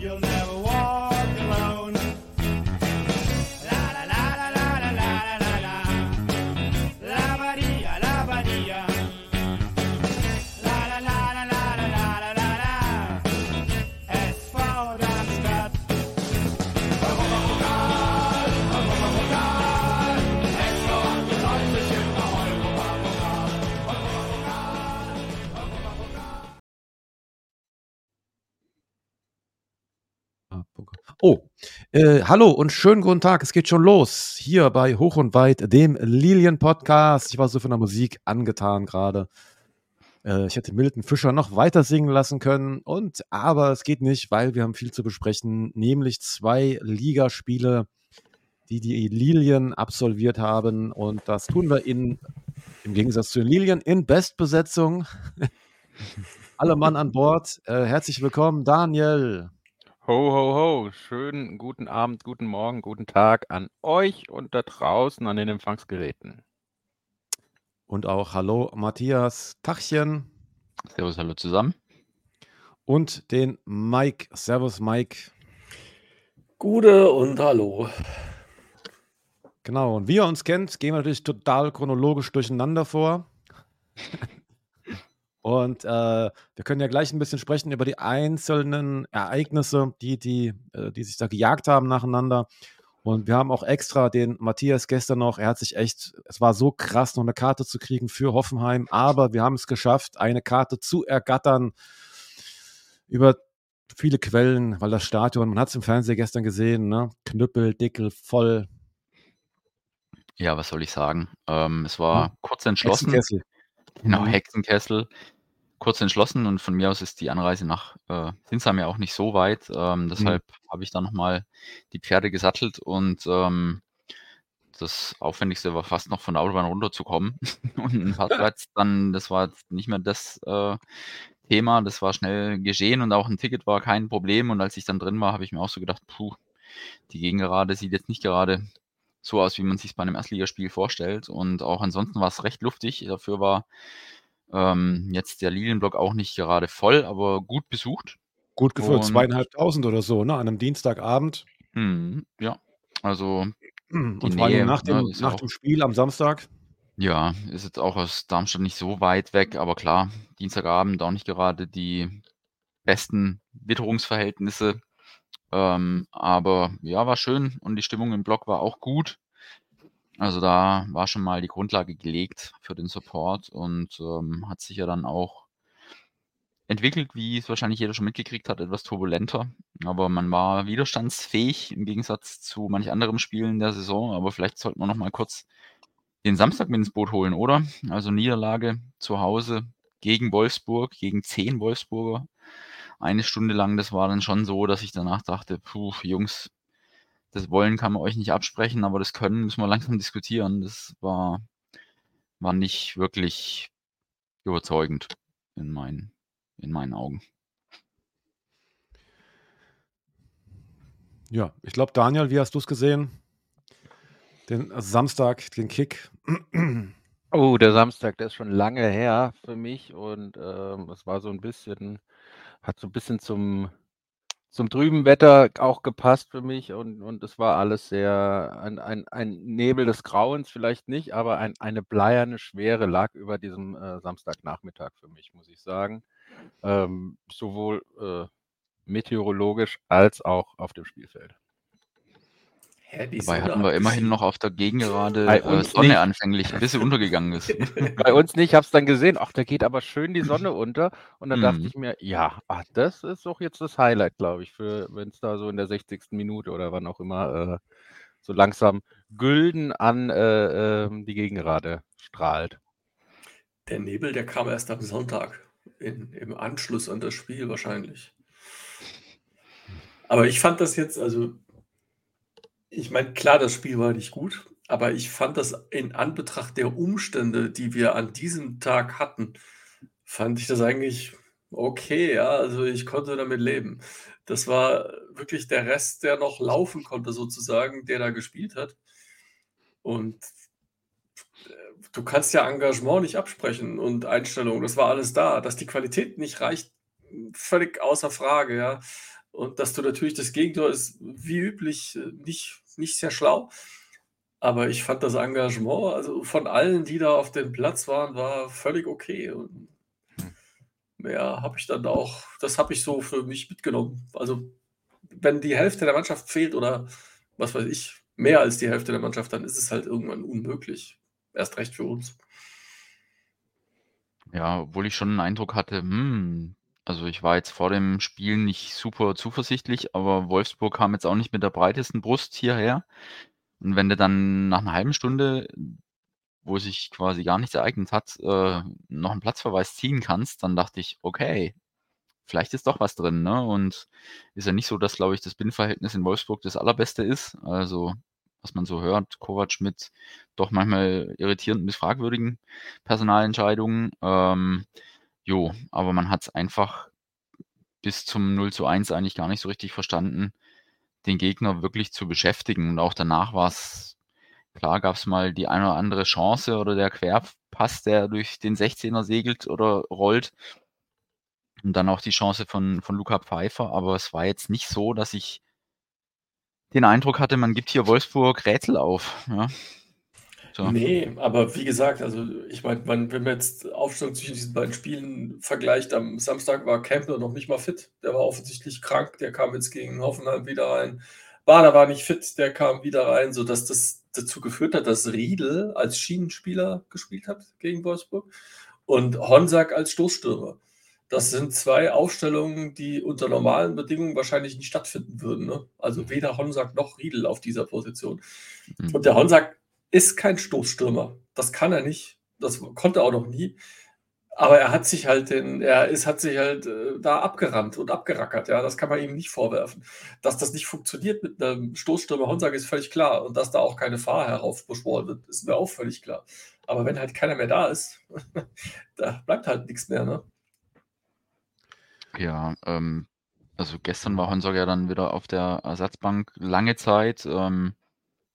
You'll never walk äh, hallo und schönen guten Tag. Es geht schon los hier bei Hoch und Weit, dem Lilien Podcast. Ich war so von der Musik angetan gerade. Äh, ich hätte Milton Fischer noch weiter singen lassen können und aber es geht nicht, weil wir haben viel zu besprechen, nämlich zwei Ligaspiele, die die Lilien absolviert haben und das tun wir in im Gegensatz zu den Lilien in Bestbesetzung. Alle Mann an Bord. Äh, herzlich willkommen, Daniel. Ho, ho, ho. Schönen guten Abend, guten Morgen, guten Tag an euch und da draußen an den Empfangsgeräten. Und auch Hallo Matthias Tachchen Servus, hallo zusammen. und den Mike. Servus Mike. Gute und hallo. Genau, und wie ihr uns kennt, gehen wir natürlich total chronologisch durcheinander vor. Und äh, wir können ja gleich ein bisschen sprechen über die einzelnen Ereignisse, die, die, äh, die sich da gejagt haben nacheinander. Und wir haben auch extra den Matthias gestern noch, er hat sich echt, es war so krass, noch eine Karte zu kriegen für Hoffenheim, aber wir haben es geschafft, eine Karte zu ergattern über viele Quellen, weil das Stadion, man hat es im Fernsehen gestern gesehen, ne? Knüppel, Dickel, voll. Ja, was soll ich sagen? Ähm, es war kurz entschlossen. Hexenkessel. Genau, Mhm. Hexenkessel. Kurz entschlossen und von mir aus ist die Anreise nach äh, Sinsheim ja auch nicht so weit. Ähm, deshalb habe ich da nochmal die Pferde gesattelt und ähm, das Aufwendigste war fast noch von der Autobahn runterzukommen und ein Parkplatz dann, das war jetzt nicht mehr das äh, Thema, das war schnell geschehen und auch ein Ticket war kein Problem und als ich dann drin war, habe ich mir auch so gedacht, puh, die Gegengerade sieht jetzt nicht gerade so aus, wie man sich bei einem Erstligaspiel vorstellt und auch ansonsten war es recht luftig. Dafür war ähm, jetzt der Lilienblock auch nicht gerade voll, aber gut besucht. Gut gefüllt, Und- zweieinhalbtausend oder so, ne? An einem Dienstagabend. Mhm, ja, also Und vor allem Nähe, nach, dem, ne, nach auch- dem Spiel am Samstag. ja, ist jetzt auch aus Darmstadt nicht so weit weg, aber klar, Dienstagabend auch nicht gerade die besten Witterungsverhältnisse. Ähm, aber ja, war schön und die Stimmung im Block war auch gut. Also da war schon mal die Grundlage gelegt für den Support und ähm, hat sich ja dann auch entwickelt, wie es wahrscheinlich jeder schon mitgekriegt hat, etwas turbulenter. Aber man war widerstandsfähig im Gegensatz zu manch anderem Spielen der Saison. Aber vielleicht sollten wir noch mal kurz den Samstag mit ins Boot holen, oder? Also Niederlage zu Hause gegen Wolfsburg, gegen zehn Wolfsburger. Eine Stunde lang, das war dann schon so, dass ich danach dachte, puh, Jungs, das Wollen kann man euch nicht absprechen, aber das Können müssen wir langsam diskutieren. Das war, war nicht wirklich überzeugend in meinen, in meinen Augen. Ja, ich glaube, Daniel, wie hast du es gesehen? Den Samstag, den Kick. Oh, der Samstag, der ist schon lange her für mich und ähm, es war so ein bisschen, hat so ein bisschen zum, zum trüben Wetter auch gepasst für mich und, und es war alles sehr, ein, ein, ein Nebel des Grauens vielleicht nicht, aber ein, eine bleierne Schwere lag über diesem äh, Samstagnachmittag für mich, muss ich sagen. Ähm, sowohl äh, meteorologisch als auch auf dem Spielfeld. Hä, die Dabei Sonne hatten hat wir immerhin noch auf der Gegengerade äh, Sonne nicht. anfänglich, bis sie untergegangen ist. Bei uns nicht, ich habe es dann gesehen, ach, da geht aber schön die Sonne unter. Und dann dachte Mhm. ich mir, ja, ach, das ist doch jetzt das Highlight, glaube ich, für wenn es da so in der 60. Minute oder wann auch immer äh, so langsam gülden an äh, ähm, die Gegengerade strahlt. Der Nebel, der kam erst am Sonntag. In, Im Anschluss an das Spiel wahrscheinlich. Aber ich fand das jetzt, also, ich meine, klar, das Spiel war nicht gut, aber ich fand das in Anbetracht der Umstände, die wir an diesem Tag hatten, fand ich das eigentlich okay, ja. Also ich konnte damit leben. Das war wirklich der Rest, der noch laufen konnte, sozusagen, der da gespielt hat. Und äh, du kannst ja Engagement nicht absprechen und Einstellung, das war alles da. Dass die Qualität nicht reicht, völlig außer Frage, ja. Und dass du natürlich das Gegentor ist wie üblich äh, nicht, nicht sehr schlau. Aber ich fand das Engagement, also von allen, die da auf dem Platz waren, war völlig okay. Und mehr habe ich dann auch, das habe ich so für mich mitgenommen. Also, wenn die Hälfte der Mannschaft fehlt oder was weiß ich, mehr als die Hälfte der Mannschaft, dann ist es halt irgendwann unmöglich. Erst recht für uns. Ja, obwohl ich schon 'n Eindruck hatte, hm, also ich war jetzt vor dem Spiel nicht super zuversichtlich, aber Wolfsburg kam jetzt auch nicht mit der breitesten Brust hierher. Und wenn du dann nach einer halben Stunde, wo sich quasi gar nichts ereignet hat, äh, noch einen Platzverweis ziehen kannst, dann dachte ich: „Okay, vielleicht ist doch was drin“, ne? Und ist ja nicht so, dass, glaube ich, das Binnenverhältnis in Wolfsburg das allerbeste ist. Also, was man so hört, Kovac mit doch manchmal irritierenden bis fragwürdigen Personalentscheidungen. Ähm, jo, aber man hat es einfach bis zum 0:1 eigentlich gar nicht so richtig verstanden, den Gegner wirklich zu beschäftigen. Und auch danach war es klar gab es mal die eine oder andere Chance oder der Querpass, der durch den 16er segelt oder rollt. Und dann auch die Chance von von Luca Pfeiffer, aber es war jetzt nicht so, dass ich den Eindruck hatte, man gibt hier Wolfsburg Rätsel auf, ja. So. Nee, aber wie gesagt, also ich meine, wenn man jetzt Aufstellung zwischen diesen beiden Spielen vergleicht, am Samstag war Campbell noch nicht mal fit. Der war offensichtlich krank, der kam jetzt gegen Hoffenheim wieder rein. Bader war nicht fit, der kam wieder rein, sodass das dazu geführt hat, dass Riedel als Schienenspieler gespielt hat gegen Wolfsburg und Honsack als Stoßstürmer. Das sind zwei Aufstellungen, die unter normalen Bedingungen wahrscheinlich nicht stattfinden würden. Ne? Also weder Honsack noch Riedel auf dieser Position. Mhm. Und der Honsack ist kein Stoßstürmer. Das kann er nicht. Das konnte er auch noch nie. Aber er hat sich halt den, er ist, hat sich halt äh, da abgerannt und abgerackert, ja. Das kann man ihm nicht vorwerfen. Dass das nicht funktioniert mit einem Stoßstürmer Honsack ist völlig klar. Und dass da auch keine Fahr heraufbeschworen wird, ist mir auch völlig klar. Aber wenn halt keiner mehr da ist, da bleibt halt nichts mehr, ne? Ja, ähm, also gestern war Honsack ja dann wieder auf der Ersatzbank lange Zeit. Ähm,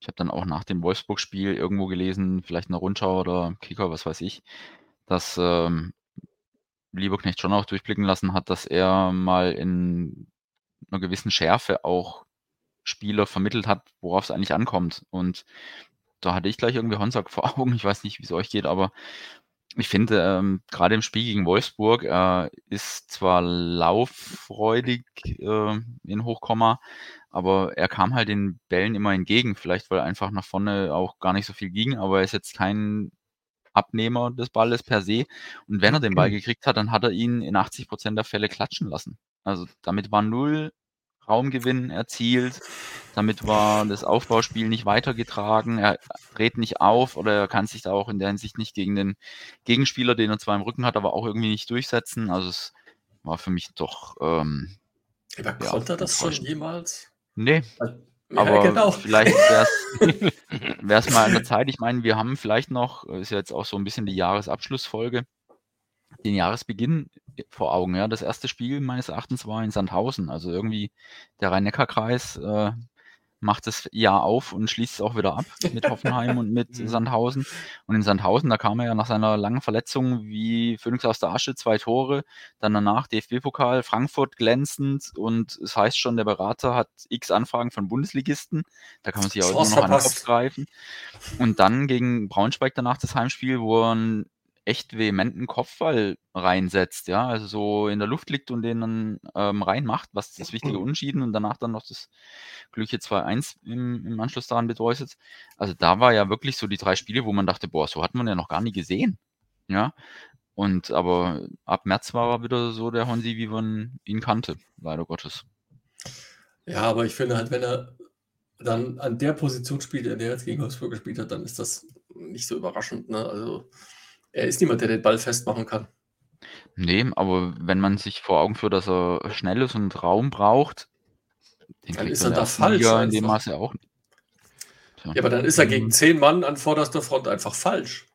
ich habe dann auch nach dem Wolfsburg-Spiel irgendwo gelesen, vielleicht eine Rundschau oder Kicker, was weiß ich, dass ähm, Lieberknecht schon auch durchblicken lassen hat, dass er mal in einer gewissen Schärfe auch Spieler vermittelt hat, worauf es eigentlich ankommt. Und da hatte ich gleich irgendwie Honsack vor Augen. Ich weiß nicht, wie es euch geht, aber ich finde, ähm, gerade im Spiel gegen Wolfsburg, er ist zwar lauffreudig äh, in Hochkomma, aber er kam halt den Bällen immer entgegen. Vielleicht, weil einfach nach vorne auch gar nicht so viel ging, aber er ist jetzt kein Abnehmer des Balles per se. Und wenn er den Ball gekriegt hat, dann hat er ihn in 80 Prozent der Fälle klatschen lassen. Also damit war null Raumgewinn erzielt. Damit war das Aufbauspiel nicht weitergetragen. Er dreht nicht auf oder er kann sich da auch in der Hinsicht nicht gegen den Gegenspieler, den er zwar im Rücken hat, aber auch irgendwie nicht durchsetzen. Also es war für mich doch. Ähm, aber ja, konnte er das schon jemals? Nee. Ja, aber genau. vielleicht wäre es mal an der Zeit. Ich meine, wir haben vielleicht noch, ist ja jetzt auch so ein bisschen die Jahresabschlussfolge, den Jahresbeginn vor Augen. Ja, das erste Spiel meines Erachtens war in Sandhausen. Also irgendwie der Rhein-Neckar-Kreis äh, macht das Jahr auf und schließt es auch wieder ab mit Hoffenheim und mit mhm. Sandhausen. Und in Sandhausen, da kam er ja nach seiner langen Verletzung wie Phoenix aus der Asche, zwei Tore. Dann danach DFB-Pokal, Frankfurt glänzend und es heißt schon, der Berater hat x Anfragen von Bundesligisten. Da kann man sich auch immer noch an den Kopf greifen. Und dann gegen Braunschweig danach das Heimspiel, wo er ein echt vehementen Kopfball reinsetzt, ja, also so in der Luft liegt und den dann ähm, reinmacht, was das wichtige Unschieden und danach dann noch das glückliche 2-1 im, im Anschluss daran bedeutet. Also da war ja wirklich so die drei Spiele, wo man dachte, boah, so hat man ja noch gar nie gesehen. Ja. Und aber ab März war er wieder so der Honsi, wie man ihn kannte, leider Gottes. Ja, aber ich finde halt, wenn er dann an der Position spielt, in der er jetzt gegen Wolfsburg gespielt hat, dann ist das nicht so überraschend. Ne? Also er ist niemand, der den Ball festmachen kann. Nee, aber wenn man sich vor Augen führt, dass er schnell ist und Raum braucht, dann ist er da falsch. Liga in dem Maße auch nicht. Ja. aber dann ist er gegen zehn Mann an vorderster Front einfach falsch.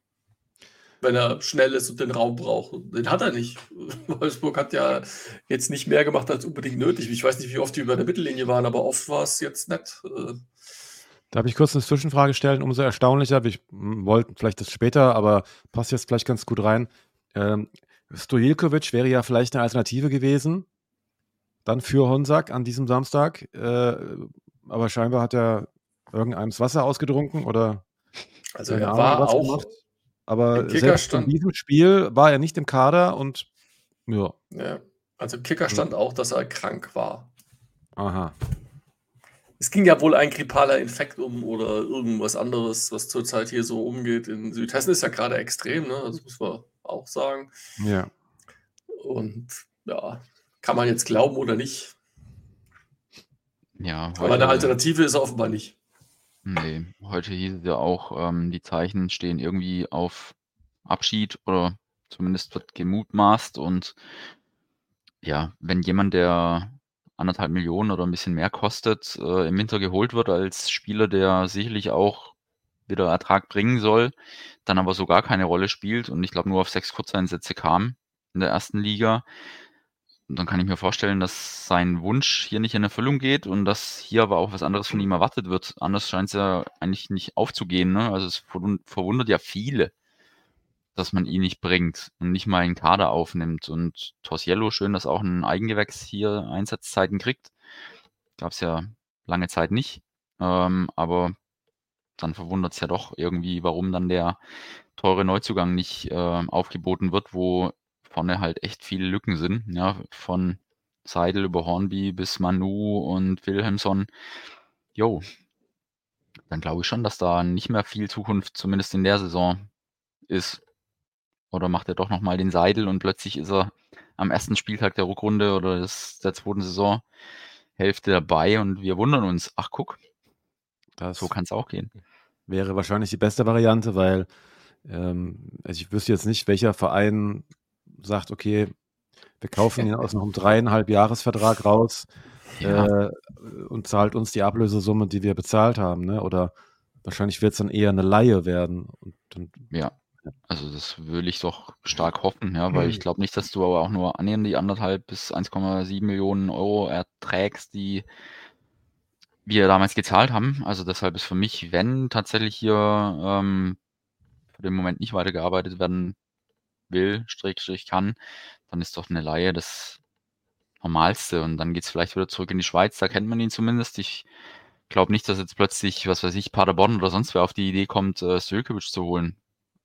Wenn er schnell ist und den Raum braucht. Den hat er nicht. Wolfsburg hat ja jetzt nicht mehr gemacht als unbedingt nötig. Ich weiß nicht, wie oft die über der Mittellinie waren, aber oft war es jetzt nett. Äh, Darf ich kurz eine Zwischenfrage stellen? Umso erstaunlicher, wir wollten vielleicht das später, aber passt jetzt vielleicht ganz gut rein. Ähm, Stojilkovic wäre ja vielleicht eine Alternative gewesen. dann für Honsack an diesem Samstag. Äh, aber scheinbar hat er irgendeinem das Wasser ausgetrunken oder Also er war was auch gemacht. Aber im selbst in diesem Spiel war er nicht im Kader und ja, Ja, also Kicker stand auch, dass er krank war. aha. Es ging ja wohl ein grippaler Infekt um oder irgendwas anderes, was zurzeit hier so umgeht. In Südhessen ist ja gerade extrem, ne? Das muss man auch sagen. Ja. Und ja, kann man jetzt glauben oder nicht. Ja, Aber eine Alternative ist offenbar nicht. Nee, heute hieß es ja auch, ähm, die Zeichen stehen irgendwie auf Abschied oder zumindest wird gemutmaßt. Und ja, wenn jemand, der anderthalb Millionen oder ein bisschen mehr kostet, äh, im Winter geholt wird als Spieler, der sicherlich auch wieder Ertrag bringen soll, dann aber so gar keine Rolle spielt und ich glaube nur auf sechs Kurzeinsätze kam in der ersten Liga, und dann kann ich mir vorstellen, dass sein Wunsch hier nicht in Erfüllung geht und dass hier aber auch was anderes von ihm erwartet wird. Anders scheint es ja eigentlich nicht aufzugehen. Ne? Also es verwund- verwundert ja viele, dass man ihn nicht bringt und nicht mal einen Kader aufnimmt. Und Torsiello, schön, dass auch ein Eigengewächs hier Einsatzzeiten kriegt. Gab es ja lange Zeit nicht. Ähm, aber dann verwundert es ja doch irgendwie, warum dann der teure Neuzugang nicht äh, aufgeboten wird, wo vorne halt echt viele Lücken sind. Ja, von Seidel über Hornby bis Manu und Wilhelmsson. Jo, dann glaube ich schon, dass da nicht mehr viel Zukunft, zumindest in der Saison, ist. Oder macht er doch nochmal den Seidel und plötzlich ist er am ersten Spieltag der Rückrunde oder des, der zweiten Saisonhälfte dabei und wir wundern uns, ach guck, Das so kann es auch gehen. wäre wahrscheinlich die beste Variante, weil ähm, also ich wüsste jetzt nicht, welcher Verein sagt, okay, wir kaufen ihn aus noch einem dreieinhalb Jahresvertrag raus Ja, äh, und zahlt uns die Ablösesumme, die wir bezahlt haben, ne? Oder wahrscheinlich wird es dann eher eine Laie werden. Und dann, ja. Also das will ich doch stark hoffen, ja, weil Mhm. ich glaube nicht, dass du aber auch nur annähernd die anderthalb bis 1,7 Millionen Euro erträgst, die wir damals gezahlt haben. Also deshalb ist für mich, wenn tatsächlich hier ähm, für den Moment nicht weitergearbeitet werden will, Strich, kann, dann ist doch eine Laie das Normalste. Und dann geht es vielleicht wieder zurück in die Schweiz, da kennt man ihn zumindest. Ich glaube nicht, dass jetzt plötzlich, was weiß ich, Paderborn oder sonst wer auf die Idee kommt, äh, Stökovic zu holen.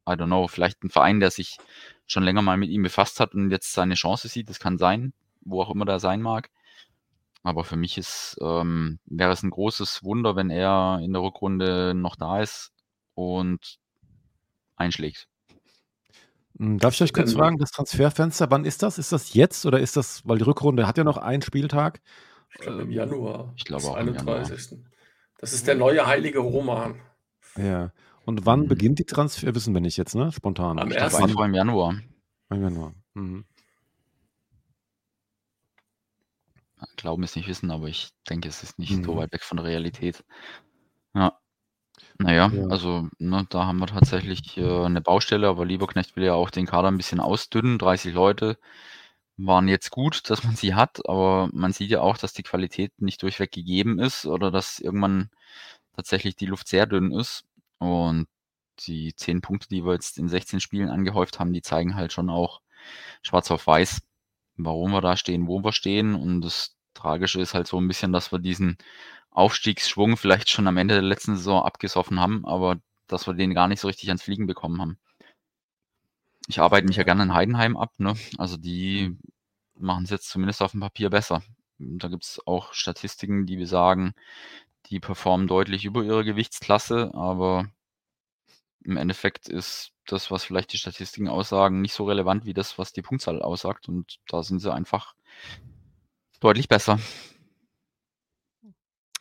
I don't know. Vielleicht ein Verein, der sich schon länger mal mit ihm befasst hat und jetzt seine Chance sieht. Das kann sein, wo auch immer der sein mag. Aber für mich ist, ähm, wäre es ein großes Wunder, wenn er in der Rückrunde noch da ist und einschlägt. Hm, Darf ich euch kurz fragen, das Transferfenster, wann ist das? Ist das jetzt oder ist das, weil die Rückrunde hat ja noch einen Spieltag? Ich glaube im Januar. ich glaube auch im Januar. 31. Das ist der neue heilige Roman. Ja. Und wann Mhm. beginnt die Transfer? Wissen wir nicht jetzt, ne? Spontan. Am Ich Ich glaub, glaube ersten- einfach im Januar. Im Januar. Mhm. Glauben es nicht wissen, aber ich denke, es ist nicht so Mhm. weit weg von der Realität. Ja. Naja, Ja. also ne, da haben wir tatsächlich äh, eine Baustelle, aber Lieberknecht will ja auch den Kader ein bisschen ausdünnen. 30 Leute waren jetzt gut, dass man sie hat, aber man sieht ja auch, dass die Qualität nicht durchweg gegeben ist oder dass irgendwann tatsächlich die Luft sehr dünn ist. Und die 10 Punkte, die wir jetzt in 16 Spielen angehäuft haben, die zeigen halt schon auch schwarz auf weiß, warum wir da stehen, wo wir stehen. Und das Tragische ist halt so ein bisschen, dass wir diesen Aufstiegsschwung vielleicht schon am Ende der letzten Saison abgesoffen haben, aber dass wir den gar nicht so richtig ans Fliegen bekommen haben. Ich arbeite mich ja gerne in Heidenheim ab, ne? Also die machen es jetzt zumindest auf dem Papier besser. Da gibt es auch Statistiken, die wir sagen, die performen deutlich über ihre Gewichtsklasse, aber im Endeffekt ist das, was vielleicht die Statistiken aussagen, nicht so relevant wie das, was die Punktzahl aussagt. Und da sind sie einfach deutlich besser.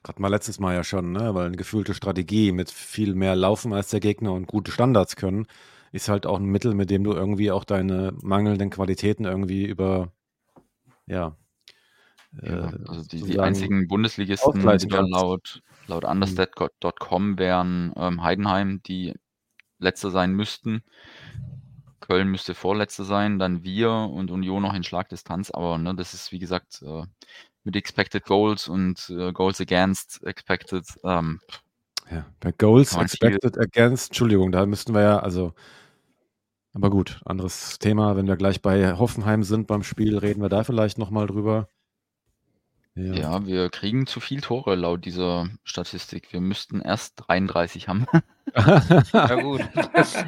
Hatten wir letztes Mal ja schon, ne? Weil eine gefühlte Strategie mit viel mehr Laufen als der Gegner und gute Standards können, ist halt auch ein Mittel, mit dem du irgendwie auch deine mangelnden Qualitäten irgendwie über, ja, Ja, äh, also die, die einzigen Bundesligisten, die ausgleichen da kannst. laut, laut understat.com wären ähm, Heidenheim, die letzter sein müssten. Köln müsste vorletzter sein, dann wir und Union noch in Schlagdistanz, aber ne, das ist wie gesagt äh, mit Expected Goals und äh, Goals Against Expected. Ähm, Ja, bei Goals man viel- expected against, Entschuldigung, da müssten wir ja, also, aber gut, anderes Thema. Wenn wir gleich bei Hoffenheim sind beim Spiel, reden wir da vielleicht nochmal drüber. Ja. Ja, wir kriegen zu viel Tore laut dieser Statistik. Wir müssten erst 33 haben. Ja gut, das,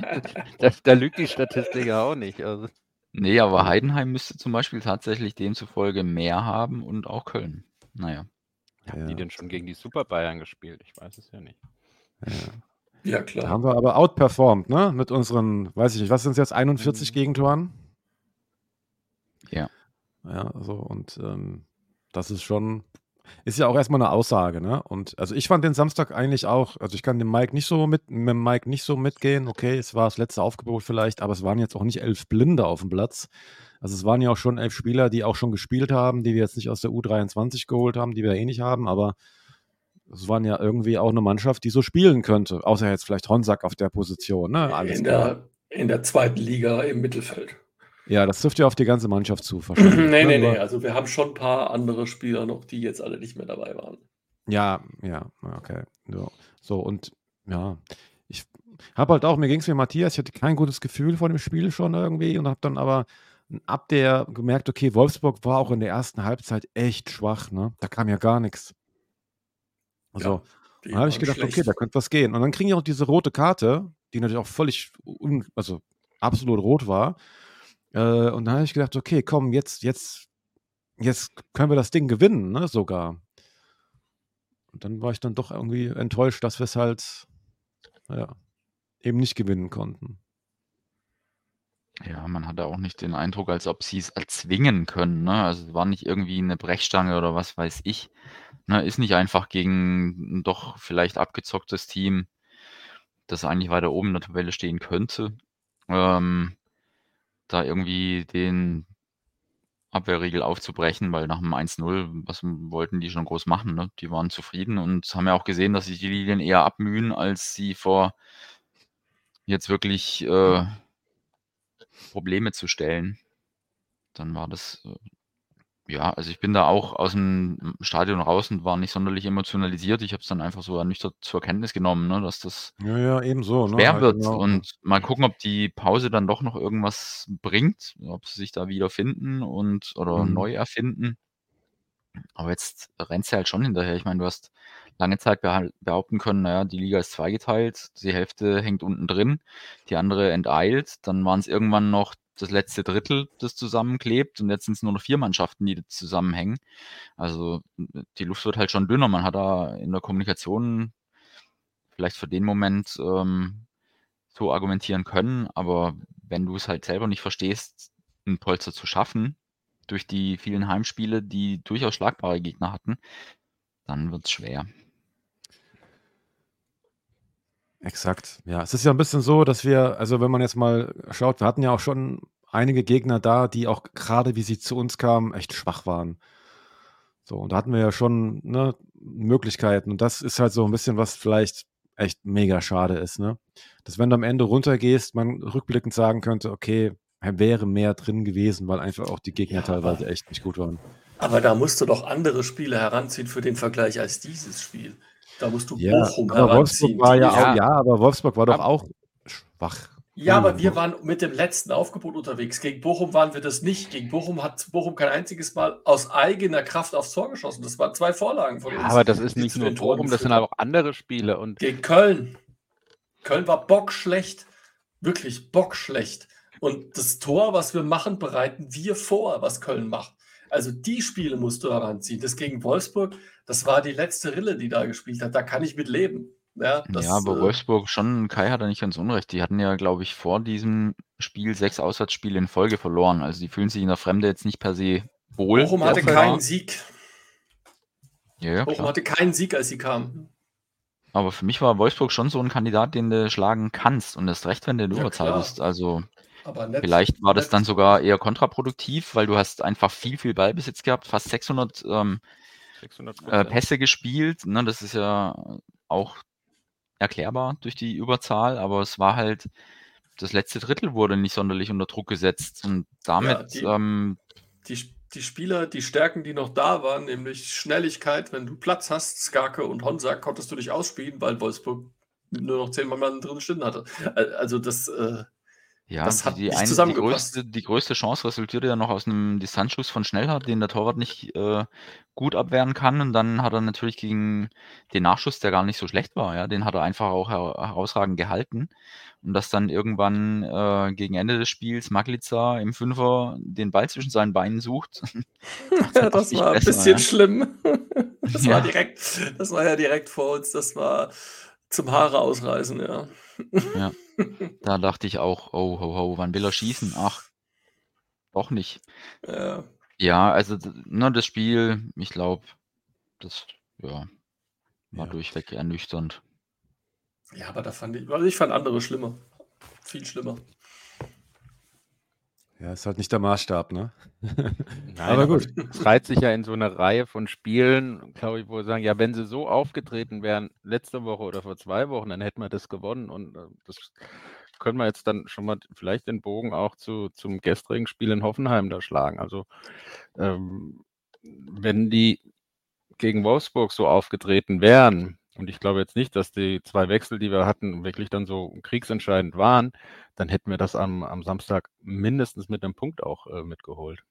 das, da lügt die Statistik ja auch nicht. Also, Nee, aber Heidenheim müsste zum Beispiel tatsächlich demzufolge mehr haben und auch Köln. Naja. haben Ja. die denn schon gegen die Super Bayern gespielt? Ich weiß es ja nicht. Ja, Da klar. haben wir aber outperformed, ne? Mit unseren, weiß ich nicht, was sind es jetzt, 41 Mhm. Gegentoren? Ja. Ja, so und ähm, das ist schon, ist ja auch erstmal eine Aussage, ne? Und also ich fand den Samstag eigentlich auch, also ich kann dem Mike nicht so mit, mit dem Mike nicht so mitgehen. Okay, es war das letzte Aufgebot vielleicht, aber es waren jetzt auch nicht elf Blinde auf dem Platz. Also es waren ja auch schon elf Spieler, die auch schon gespielt haben, die wir jetzt nicht aus der U23 geholt haben, die wir eh nicht haben, aber es waren ja irgendwie auch eine Mannschaft, die so spielen könnte. Außer jetzt vielleicht Honsack auf der Position, ne? Alles In der, in der zweiten Liga im Mittelfeld. Ja, das trifft ja auf die ganze Mannschaft zu, wahrscheinlich. nee, ne? nee, Nur- nee. Also wir haben schon ein paar andere Spieler noch, die jetzt alle nicht mehr dabei waren. Ja, ja, okay. So, so und ja, ich habe halt auch, mir ging es wie Matthias, ich hatte kein gutes Gefühl vor dem Spiel schon irgendwie und habe dann aber ab der gemerkt, okay, Wolfsburg war auch in der ersten Halbzeit echt schwach, ne? Da kam ja gar nichts. Also, Die dann habe ich gedacht, okay, schlecht. da könnte was gehen. Und dann kriegen die auch diese rote Karte, die natürlich auch völlig, also absolut rot war. Äh, und dann habe ich gedacht, okay, komm, jetzt, jetzt, jetzt können wir das Ding gewinnen, ne, sogar. Und dann war ich dann doch irgendwie enttäuscht, dass wir es halt, ja, eben nicht gewinnen konnten. Ja, man hatte auch nicht den Eindruck, als ob sie es erzwingen können. Ne? Also es war nicht irgendwie eine Brechstange oder was weiß ich. Ne? Ist nicht einfach gegen ein doch vielleicht abgezocktes Team, das eigentlich weiter oben in der Tabelle stehen könnte, ähm, da irgendwie den Abwehrriegel aufzubrechen, weil nach dem 1-0, was wollten die schon groß machen? Ne? Die waren zufrieden und haben ja auch gesehen, dass sich die Lilien eher abmühen, als sie vor jetzt wirklich äh, Probleme zu stellen. Dann war das, äh, ja, also ich bin da auch aus dem Stadion raus und war nicht sonderlich emotionalisiert. Ich habe es dann einfach so ernüchtert zur Kenntnis genommen, ne, dass das Ja, ja, ebenso. Ne? schwer Halt wird genau. und mal gucken, ob die Pause dann doch noch irgendwas bringt, ob sie sich da wieder finden und oder Mhm. neu erfinden. Aber jetzt rennst du halt schon hinterher. Ich meine, du hast lange Zeit behaupten können, naja, die Liga ist zweigeteilt, die Hälfte hängt unten drin, die andere enteilt. Dann waren es irgendwann noch das letzte Drittel, das zusammenklebt und jetzt sind es nur noch vier Mannschaften, die zusammenhängen. Also die Luft wird halt schon dünner. Man hat da in der Kommunikation vielleicht für den Moment ähm, so argumentieren können, aber wenn du es halt selber nicht verstehst, ein Polster zu schaffen, durch die vielen Heimspiele, die durchaus schlagbare Gegner hatten, dann wird es schwer. Exakt. Ja, es ist ja ein bisschen so, dass wir, also wenn man jetzt mal schaut, wir hatten ja auch schon einige Gegner da, die auch gerade, wie sie zu uns kamen, echt schwach waren. So, und da hatten wir ja schon ne, Möglichkeiten. Und das ist halt so ein bisschen, was vielleicht echt mega schade ist, ne? Dass wenn du am Ende runtergehst, man rückblickend sagen könnte, okay, wäre mehr drin gewesen, weil einfach auch die Gegner Ja, teilweise aber- echt nicht gut waren. Aber da musst du doch andere Spiele heranziehen für den Vergleich als dieses Spiel. Da musst du Ja, Bochum aber Wolfsburg heranziehen. war ja auch, ja, aber Wolfsburg war doch Ab- auch schwach. Ja, aber Mhm. wir waren mit dem letzten Aufgebot unterwegs. Gegen Bochum waren wir das nicht. Gegen Bochum hat Bochum kein einziges Mal aus eigener Kraft aufs Tor geschossen. Das waren zwei Vorlagen von Ja, uns. aber das ist nicht nur Bochum, das sind auch andere Spiele. Und Gegen Köln. Köln war bockschlecht. Wirklich bockschlecht. Und das Tor, was wir machen, bereiten wir vor, was Köln macht. Also die Spiele musst du heranziehen. Das gegen Wolfsburg, das war die letzte Rille, die da gespielt hat. Da kann ich mit leben. Ja, das, ja, aber äh, Wolfsburg schon, Kai hat da nicht ganz unrecht. Die hatten ja, glaube ich, vor diesem Spiel sechs Auswärtsspiele in Folge verloren. Also die fühlen sich in der Fremde jetzt nicht per se wohl. Bochum hatte keinen Sieg. Ja, ja, Bochum klar. hatte keinen Sieg, als sie kamen. Aber für mich war Wolfsburg schon so ein Kandidat, den du schlagen kannst. Und erst recht, wenn du in Ja, Überzahl bist. Also vielleicht war das dann sogar eher kontraproduktiv, weil du hast einfach viel, viel Ballbesitz gehabt, fast 600 ähm, 600 äh, Pässe gespielt. Ne? Das ist ja auch erklärbar durch die Überzahl, aber es war halt, das letzte Drittel wurde nicht sonderlich unter Druck gesetzt und damit, die- ähm, die, die Spieler, die Stärken, die noch da waren, nämlich Schnelligkeit, wenn du Platz hast, Skarke und Honsack, konntest du nicht ausspielen, weil Wolfsburg nur noch zehn Mann drin stehen hatte. Al- Also das, äh, Ja, Das die, hat die, nicht ein, die, größte, die größte Chance resultierte ja noch aus einem Distanzschuss von Schnellhardt, den der Torwart nicht äh, gut abwehren kann. Und dann hat er natürlich gegen den Nachschuss, der gar nicht so schlecht war, ja, den hat er einfach auch her herausragend gehalten. Und dass dann irgendwann äh, gegen Ende des Spiels Maglica im Fünfer den Ball zwischen seinen Beinen sucht. Das nicht war ein besser, bisschen ja. schlimm. Das Ja. war direkt, das war ja direkt vor uns. Das war zum Haare ausreißen, ja. Ja. Da dachte ich auch, oh, ho, ho, wann will er schießen? Ach, doch nicht. Ja. Ja, also d- ne, das Spiel, ich glaube, das ja, war Ja. durchweg ernüchternd. Ja, aber da fand ich, also ich fand andere schlimmer. Viel schlimmer. Ja, ist halt nicht der Maßstab, ne? Nein, aber gut. Es reiht sich ja in so eine Reihe von Spielen, glaube ich, wo wir sagen, ja, wenn sie so aufgetreten wären letzte Woche oder vor zwei Wochen, dann hätten wir das gewonnen. Und äh, das können wir jetzt dann schon mal vielleicht den Bogen auch zu, zum gestrigen Spiel in Hoffenheim da schlagen. Also ähm, wenn die gegen Wolfsburg so aufgetreten wären, und ich glaube jetzt nicht, dass die zwei Wechsel, die wir hatten, wirklich dann so kriegsentscheidend waren, dann hätten wir das am, am Samstag mindestens mit einem Punkt auch äh, mitgeholt.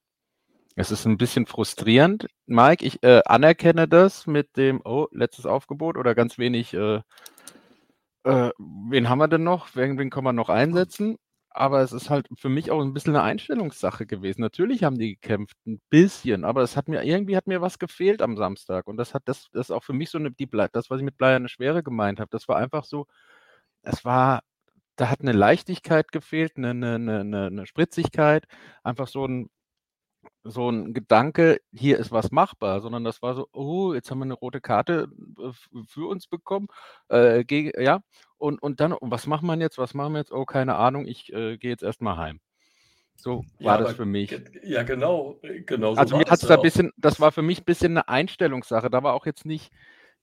Es ist ein bisschen frustrierend, Mike. Ich äh, anerkenne das mit dem, oh, letztes Aufgebot oder ganz wenig. Äh, äh, wen haben wir denn noch? Wen, wen können wir noch einsetzen? Aber es ist halt für mich auch ein bisschen eine Einstellungssache gewesen. Natürlich haben die gekämpft, ein bisschen, aber es hat mir irgendwie hat mir was gefehlt am Samstag. Und das hat das, das ist auch für mich so eine, die, das, was ich mit Bleierne Schwere gemeint habe. Das war einfach so, es war, da hat eine Leichtigkeit gefehlt, eine, eine, eine, eine eine Spritzigkeit, einfach so ein, so ein Gedanke, hier ist was machbar, sondern das war so, oh, jetzt haben wir eine rote Karte äh, für uns bekommen, äh, gegen, ja, und, und dann, was machen wir jetzt, was machen wir jetzt, oh, keine Ahnung, ich äh, gehe jetzt erstmal heim. So Ja, war das aber für mich. Ja, genau. äh, Genau so Also mir das hat es ja da ein auch. bisschen, das war für mich ein bisschen eine Einstellungssache. Da war auch jetzt nicht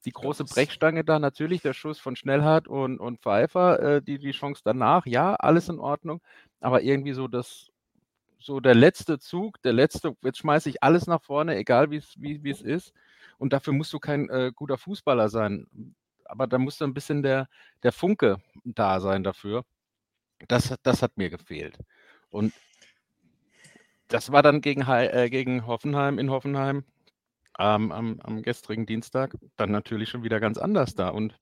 die große das- Brechstange da. Natürlich der Schuss von Schnellhardt und, und Pfeiffer, äh, die, die Chance danach, ja, alles in Ordnung. Aber irgendwie so das, so der letzte Zug, der letzte, jetzt schmeiße ich alles nach vorne, egal wie's, wie wie es ist. Und dafür musst du kein äh, guter Fußballer sein. Aber da muss ein bisschen der, der Funke da sein dafür. Das, das hat mir gefehlt. Und das war dann gegen, äh, gegen Hoffenheim in Hoffenheim ähm, am, am gestrigen Dienstag dann natürlich schon wieder ganz anders da. Und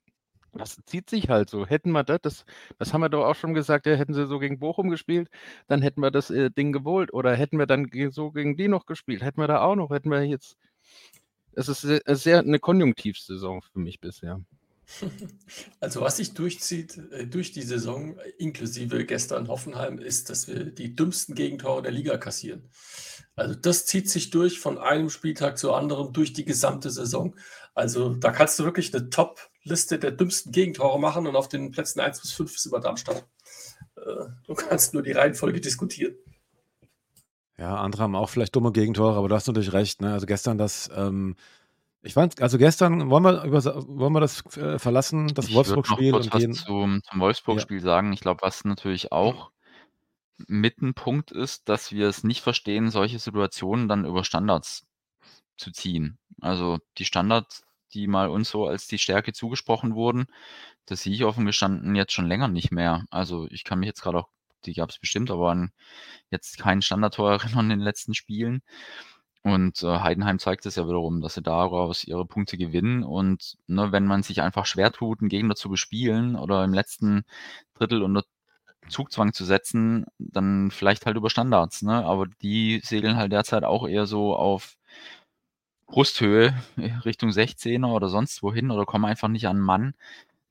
das zieht sich halt so. Hätten wir das, das, das haben wir doch auch schon gesagt, ja, hätten sie so gegen Bochum gespielt, dann hätten wir das äh, Ding geholt. Oder hätten wir dann so gegen die noch gespielt, hätten wir da auch noch, hätten wir jetzt. Es ist sehr, sehr eine Konjunktivsaison für mich bisher. Also was sich durchzieht äh, durch die Saison, inklusive gestern Hoffenheim, ist, dass wir die dümmsten Gegentore der Liga kassieren. Also das zieht sich durch von einem Spieltag zu anderem durch die gesamte Saison. Also da kannst du wirklich eine Top-Liste der dümmsten Gegentore machen und auf den Plätzen 1 bis 5 ist immer Darmstadt. Äh, Du kannst nur die Reihenfolge diskutieren. Ja, andere haben auch vielleicht dumme Gegentore, aber du hast natürlich recht. Ne? Also gestern das, ähm, ich fand, also gestern wollen wir über, wollen wir das äh, verlassen, das Ich würde noch Wolfsburg-Spiel kurz und was zum, zum Wolfsburg-Spiel sagen. Ich glaube, was natürlich auch mit ein Punkt ist, dass wir es nicht verstehen, solche Situationen dann über Standards zu ziehen. Also die Standards, die mal uns so als die Stärke zugesprochen wurden, das sehe ich offen gestanden jetzt schon länger nicht mehr. Also ich kann mich jetzt gerade auch, die gab es bestimmt, aber an jetzt kein Standardtor erinnern in den letzten Spielen. Und äh, Heidenheim zeigt es ja wiederum, dass sie daraus ihre Punkte gewinnen. Und ne, wenn man sich einfach schwer tut, einen Gegner zu bespielen oder im letzten Drittel unter Zugzwang zu setzen, dann vielleicht halt über Standards. Ne? Aber die segeln halt derzeit auch eher so auf Brusthöhe Richtung 16er oder sonst wohin oder kommen einfach nicht an einen Mann.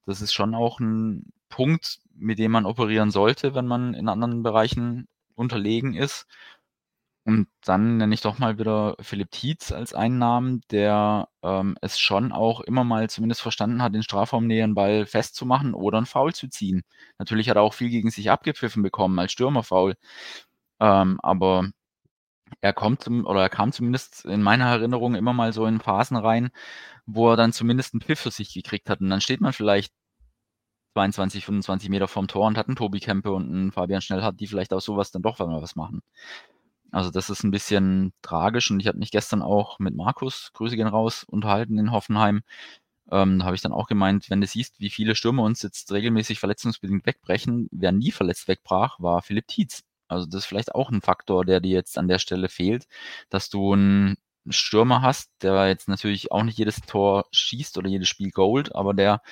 Das ist schon auch ein Punkt, mit dem man operieren sollte, wenn man in anderen Bereichen unterlegen ist. Und dann nenne ich doch mal wieder Philipp Tietz als einen Namen, der ähm, es schon auch immer mal zumindest verstanden hat, den Strafraumnähe einen Ball festzumachen oder einen Foul zu ziehen. Natürlich hat er auch viel gegen sich abgepfiffen bekommen als Stürmerfoul. Ähm, aber er kommt zum, oder er kam zumindest in meiner Erinnerung immer mal so in Phasen rein, wo er dann zumindest einen Pfiff für sich gekriegt hat. Und dann steht man vielleicht 22, 25 Meter vom Tor und hat einen Tobi Kempe und einen Fabian Schnellhardt, die vielleicht auch sowas dann doch mal was machen. Also das ist ein bisschen tragisch und ich habe mich gestern auch mit Markus, Grüße gehen raus, unterhalten in Hoffenheim. Ähm, da habe ich dann auch gemeint, wenn du siehst, wie viele Stürmer uns jetzt regelmäßig verletzungsbedingt wegbrechen, wer nie verletzt wegbrach, war Philipp Tietz. Also das ist vielleicht auch ein Faktor, der dir jetzt an der Stelle fehlt, dass du einen Stürmer hast, der jetzt natürlich auch nicht jedes Tor schießt oder jedes Spiel gold, aber der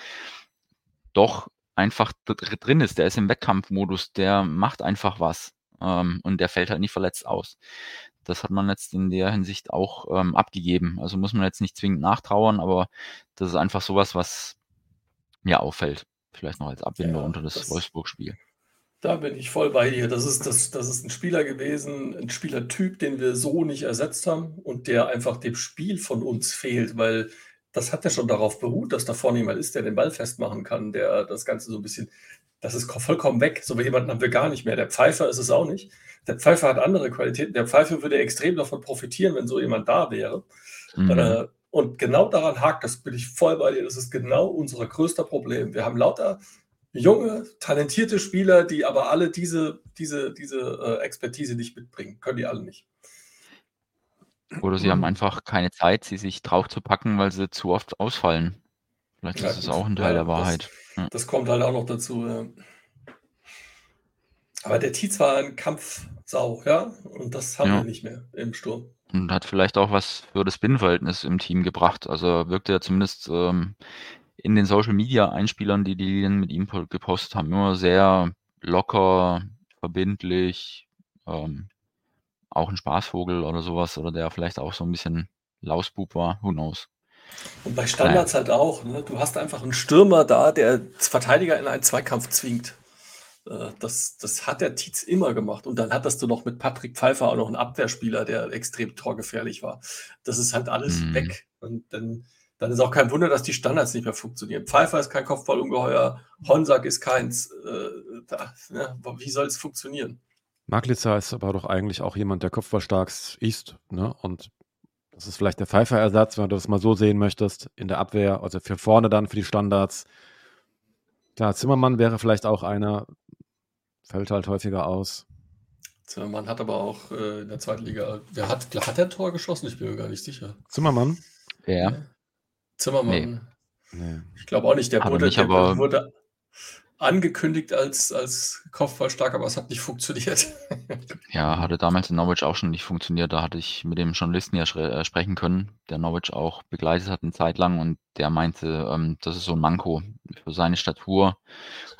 doch einfach drin ist, der ist im Wettkampfmodus, der macht einfach was ähm, und der fällt halt nicht verletzt aus. Das hat man jetzt in der Hinsicht auch ähm, abgegeben. Also muss man jetzt nicht zwingend nachtrauern, aber das ist einfach sowas, was mir auffällt. Vielleicht noch als Abbinder Ja, unter das, das- Wolfsburg-Spiel. Da bin ich voll bei dir. Das ist, das, das ist ein Spieler gewesen, ein Spielertyp, den wir so nicht ersetzt haben und der einfach dem Spiel von uns fehlt, weil das hat ja schon darauf beruht, dass da vorne jemand ist, der den Ball festmachen kann, der das Ganze so ein bisschen, das ist vollkommen weg. So jemanden haben wir gar nicht mehr. Der Pfeifer ist es auch nicht. Der Pfeifer hat andere Qualitäten. Der Pfeifer würde extrem davon profitieren, wenn so jemand da wäre. Mhm. Äh, und genau daran hakt, das bin ich voll bei dir, das ist genau unser größter Problem. Wir haben lauter junge, talentierte Spieler, die aber alle diese, diese, diese äh, Expertise nicht mitbringen. Können die alle nicht. Oder sie haben einfach keine Zeit, sie sich drauf zu packen, weil sie zu oft ausfallen. Vielleicht Ja, ist es auch ein Teil Ja, der das- Wahrheit. Ja. Das kommt halt auch noch dazu. Ja. Aber der Tietz war ein Kampfsau, ja, und das haben wir nicht mehr im Sturm. Und hat vielleicht auch was für das Binnenverhältnis im Team gebracht. Also er wirkte ja zumindest ähm, in den Social Media Einspielern, die die Lilien mit ihm po- gepostet haben, immer sehr locker, verbindlich, ähm, auch ein Spaßvogel oder sowas, oder der vielleicht auch so ein bisschen Lausbub war, who knows. Und bei Standards halt auch. Ne? Du hast einfach einen Stürmer da, der Verteidiger in einen Zweikampf zwingt. Äh, Das, das hat der Tietz immer gemacht. Und dann hattest du noch mit Patrick Pfeiffer auch noch einen Abwehrspieler, der extrem torgefährlich war. Das ist halt alles Mhm. weg. Und dann, dann ist auch kein Wunder, dass die Standards nicht mehr funktionieren. Pfeiffer ist kein Kopfballungeheuer, Honsack ist keins. Äh, da, ne? Wie soll es funktionieren? Maglitzer ist aber doch eigentlich auch jemand, der kopfballstark ist. Ne? Und das ist vielleicht der Pfeiffer-Ersatz, wenn du das mal so sehen möchtest, in der Abwehr, also für vorne dann für die Standards. Klar, Zimmermann wäre vielleicht auch einer, fällt halt häufiger aus. Zimmermann hat aber auch äh, in der zweiten Liga, wer hat, hat der Tor geschossen? Ich bin mir gar nicht sicher. Zimmermann? Ja, Zimmermann. Nee. Ich glaube auch nicht, der Hat er wurde, nicht, der aber- wurde angekündigt als, als Kopfballstark, aber es hat nicht funktioniert. ja, hatte damals in Norwich auch schon nicht funktioniert. Da hatte ich mit dem Journalisten ja äh, sprechen können, der Norwich auch begleitet hat eine Zeit lang und der meinte, ähm, das ist so ein Manko. Für seine Statur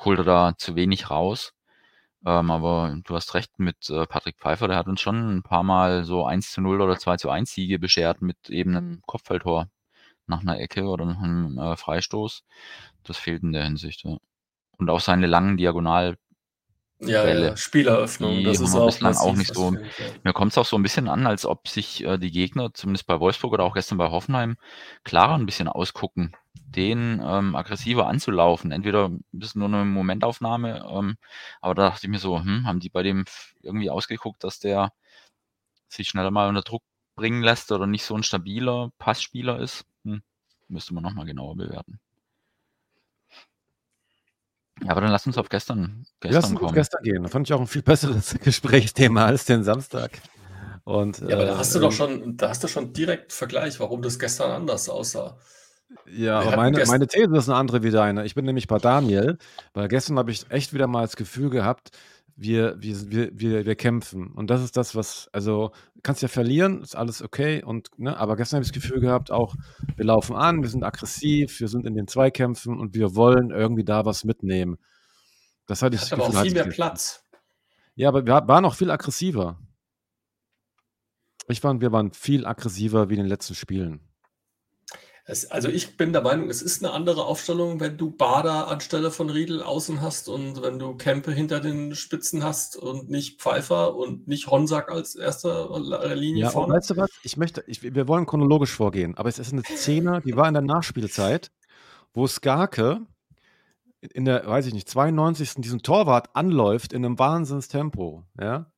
holt er da zu wenig raus. Ähm, aber du hast recht mit äh, Patrick Pfeiffer, der hat uns schon ein paar Mal so 1 zu 0 oder 2 zu 1 Siege beschert mit eben einem Kopfballtor nach einer Ecke oder nach einem äh, Freistoß. Das fehlt in der Hinsicht. Ja. Und auch seine langen Diagonal ja, ja, Spieleröffnung, Die das ist auch bislang auch nicht so- fehlt, ja. Mir kommt es auch so ein bisschen an, als ob sich äh, die Gegner, zumindest bei Wolfsburg oder auch gestern bei Hoffenheim, klarer ein bisschen ausgucken, den ähm, aggressiver anzulaufen. Entweder ist es nur eine Momentaufnahme, ähm, aber da dachte ich mir so, hm, haben die bei dem irgendwie ausgeguckt, dass der sich schneller mal unter Druck bringen lässt oder nicht so ein stabiler Passspieler ist? Hm, müsste man nochmal genauer bewerten. Ja, aber dann lass uns auf gestern, Lass gestern uns auf kommen. gestern gehen. Da fand ich auch ein viel besseres Gesprächsthema als den Samstag. Und, Ja, aber da äh, hast du doch schon, da hast du schon direkt Vergleich, warum das gestern anders aussah. Ja, Wir aber meine, meine These ist eine andere wie deine. Ich bin nämlich bei Daniel, weil gestern habe ich echt wieder mal das Gefühl gehabt, wir, wir, wir, wir, wir kämpfen. Und das ist das, was, also kannst ja verlieren, ist alles okay. Und, ne, aber gestern habe ich das Gefühl gehabt, auch wir laufen an, wir sind aggressiv, wir sind in den Zweikämpfen und wir wollen irgendwie da was mitnehmen. Das hatte ich das aber auch viel mehr ich- Platz. Ja, aber wir waren noch viel aggressiver. Ich fand, wir waren viel aggressiver wie in den letzten Spielen. Es, also ich bin der Meinung, es ist eine andere Aufstellung, wenn du Bader anstelle von Riedel außen hast und wenn du Kempe hinter den Spitzen hast und nicht Pfeiffer und nicht Honsack als erster Linie Ja, vorne. weißt du was? Ich möchte, ich, wir wollen chronologisch vorgehen, aber es ist eine Szene, die war in der Nachspielzeit, wo Skarke in der, weiß ich nicht, 92. diesen Torwart anläuft in einem Wahnsinnstempo, ja.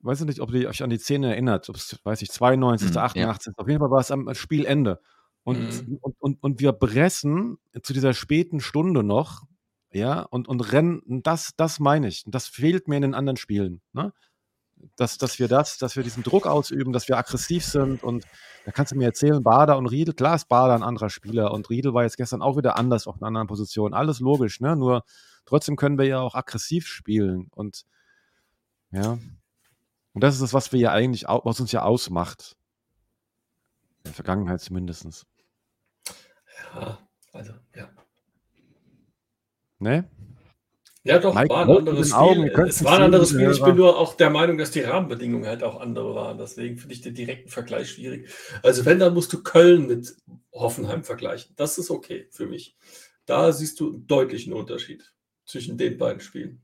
Weiß ich nicht, ob ihr euch an die Szene erinnert, ob es, weiß ich, 92. Mhm, ja. 88. Auf jeden Fall war es am Spielende. Und, Mhm. und, und, und wir pressen zu dieser späten Stunde noch, ja, und, und rennen, das, das meine ich. Und das fehlt mir in den anderen Spielen. Ne? dass, dass wir das, dass wir diesen Druck ausüben, dass wir aggressiv sind und da kannst du mir erzählen, Bader und Riedel, klar ist Bader ein anderer Spieler und Riedel war jetzt gestern auch wieder anders auf einer anderen Position, alles logisch, ne? Nur trotzdem können wir ja auch aggressiv spielen und ja. Und das ist das, was wir ja eigentlich, was uns ja ausmacht. In der Vergangenheit zumindest. Ja, also, ja. Ne? Ja, doch, Mike, war ein anderes Augen, Spiel. könnt Es war ein anderes Spiel. Ich bin nur auch der Meinung, dass die Rahmenbedingungen halt auch andere waren. Deswegen finde ich den direkten Vergleich schwierig. Also wenn, dann musst du Köln mit Hoffenheim vergleichen. Das ist okay für mich. Da siehst du einen deutlichen Unterschied zwischen den beiden Spielen.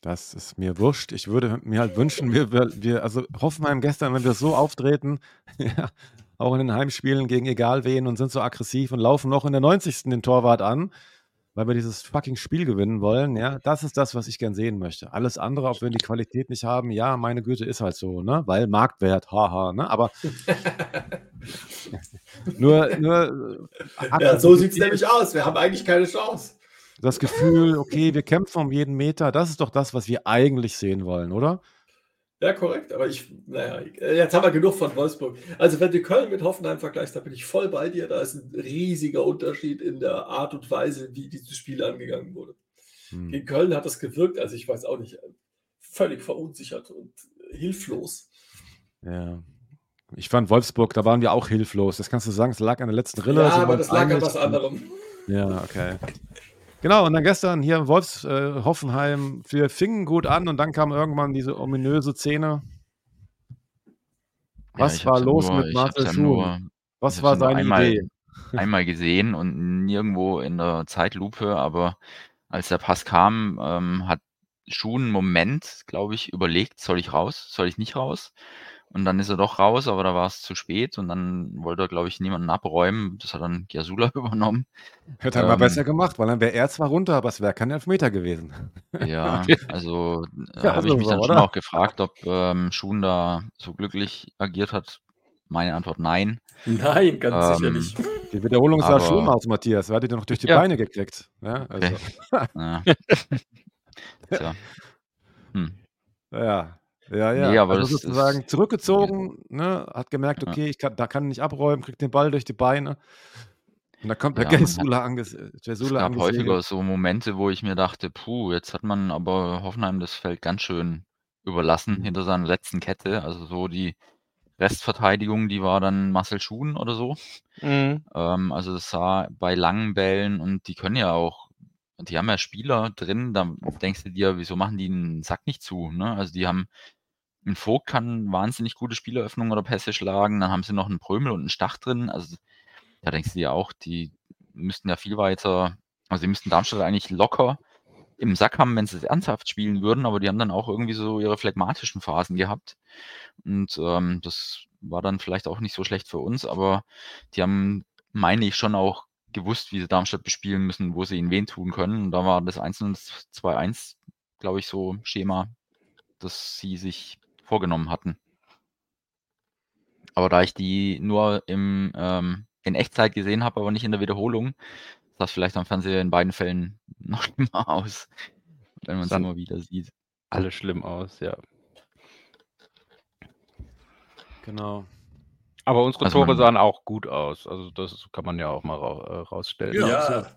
Das ist mir wurscht. Ich würde mir halt wünschen, wir, wir, wir also Hoffenheim gestern, wenn wir so auftreten, ja, auch in den Heimspielen gegen egal wen und sind so aggressiv und laufen noch in der 90. den Torwart an, weil wir dieses fucking Spiel gewinnen wollen, ja, das ist das, was ich gern sehen möchte. Alles andere, ob wir die Qualität nicht haben, ja, meine Güte, ist halt so, ne, weil Marktwert, haha, ne, aber nur, nur äh, Ja, so sieht es nämlich aus. Wir haben eigentlich keine Chance. das Gefühl, okay, wir kämpfen um jeden Meter, das ist doch das, was wir eigentlich sehen wollen, oder? Ja, korrekt. Aber ich, naja, jetzt haben wir genug von Wolfsburg. Also, wenn du Köln mit Hoffenheim vergleichst, da bin ich voll bei dir. Da ist ein riesiger Unterschied in der Art und Weise, wie dieses Spiel angegangen wurde. Hm. Gegen Köln hat das gewirkt, also ich weiß auch nicht, völlig verunsichert und hilflos. Ja. Ich fand Wolfsburg, da waren wir auch hilflos. Das kannst du sagen, es lag an der letzten Rille. Ja, wir aber das lag an was anderem. Ja, okay. Genau, und dann gestern hier in Wolfs, äh, Hoffenheim, wir fingen gut an und dann kam irgendwann diese ominöse Szene. Was ich war ja los nur, mit Marcel ja nur, Was war ja seine einmal, Idee? einmal gesehen und nirgendwo in der Zeitlupe, aber als der Pass kam, ähm, hat Schuhen einen Moment, glaube ich, überlegt, soll ich raus, soll ich nicht raus? Und dann ist er doch raus, aber da war es zu spät und dann wollte er, glaube ich, niemanden abräumen. Das hat dann Giasula übernommen. Hätte er mal Ähm, besser gemacht, weil dann wäre er zwar runter, aber es wäre kein Elfmeter gewesen. Ja, also äh, Ja, habe ich mich dann schon oder? auch gefragt, ob ähm, Schuhen da so glücklich agiert hat. Meine Antwort nein. Nein, ganz sicher Ähm, nicht. Die Wiederholung sah schlimm aus, Matthias. Wer hat die denn noch durch die Ja. Beine gekriegt? Ja, also, Ja. Tja. Hm. ja. Ja, ja. Nee, aber also das ist- sozusagen zurückgezogen, ne, hat gemerkt, Ja. okay, ich kann, da kann ich nicht abräumen, kriegt den Ball durch die Beine. Und da kommt der Ja, man hat- Gesula anges Es gab häufiger so Momente, wo ich mir dachte, puh, jetzt hat man aber Hoffenheim das Feld ganz schön überlassen Mhm. hinter seiner letzten Kette. Also so die Restverteidigung, die war dann Marcel Schuhen oder so. Mhm. Ähm, also das sah bei langen Bällen und die können ja auch, die haben ja Spieler drin, da denkst du dir, wieso machen die einen Sack nicht zu? Ne? Also die haben, ein Vogt kann wahnsinnig gute Spieleröffnungen oder Pässe schlagen, dann haben sie noch einen Prömel und einen Stach drin. Also da denkst du dir auch, die müssten ja viel weiter, also die müssten Darmstadt eigentlich locker im Sack haben, wenn sie es ernsthaft spielen würden, aber die haben dann auch irgendwie so ihre phlegmatischen Phasen gehabt. Und ähm, das war dann vielleicht auch nicht so schlecht für uns, aber die haben, meine ich, schon auch gewusst, wie sie Darmstadt bespielen müssen, wo sie ihnen wen tun können. Und da war das 1 und das 2-1, glaube ich, so Schema, das sie sich vorgenommen hatten. Aber da ich die nur im, ähm, in Echtzeit gesehen habe, aber nicht in der Wiederholung, sah es vielleicht am Fernseher in beiden Fällen noch schlimmer aus, wenn man es Dann- immer wieder sieht. Alles schlimm aus, ja. Genau. Aber unsere Also Tore sahen auch gut aus. Also das kann man ja auch mal ra äh, rausstellen. Ja, Ja,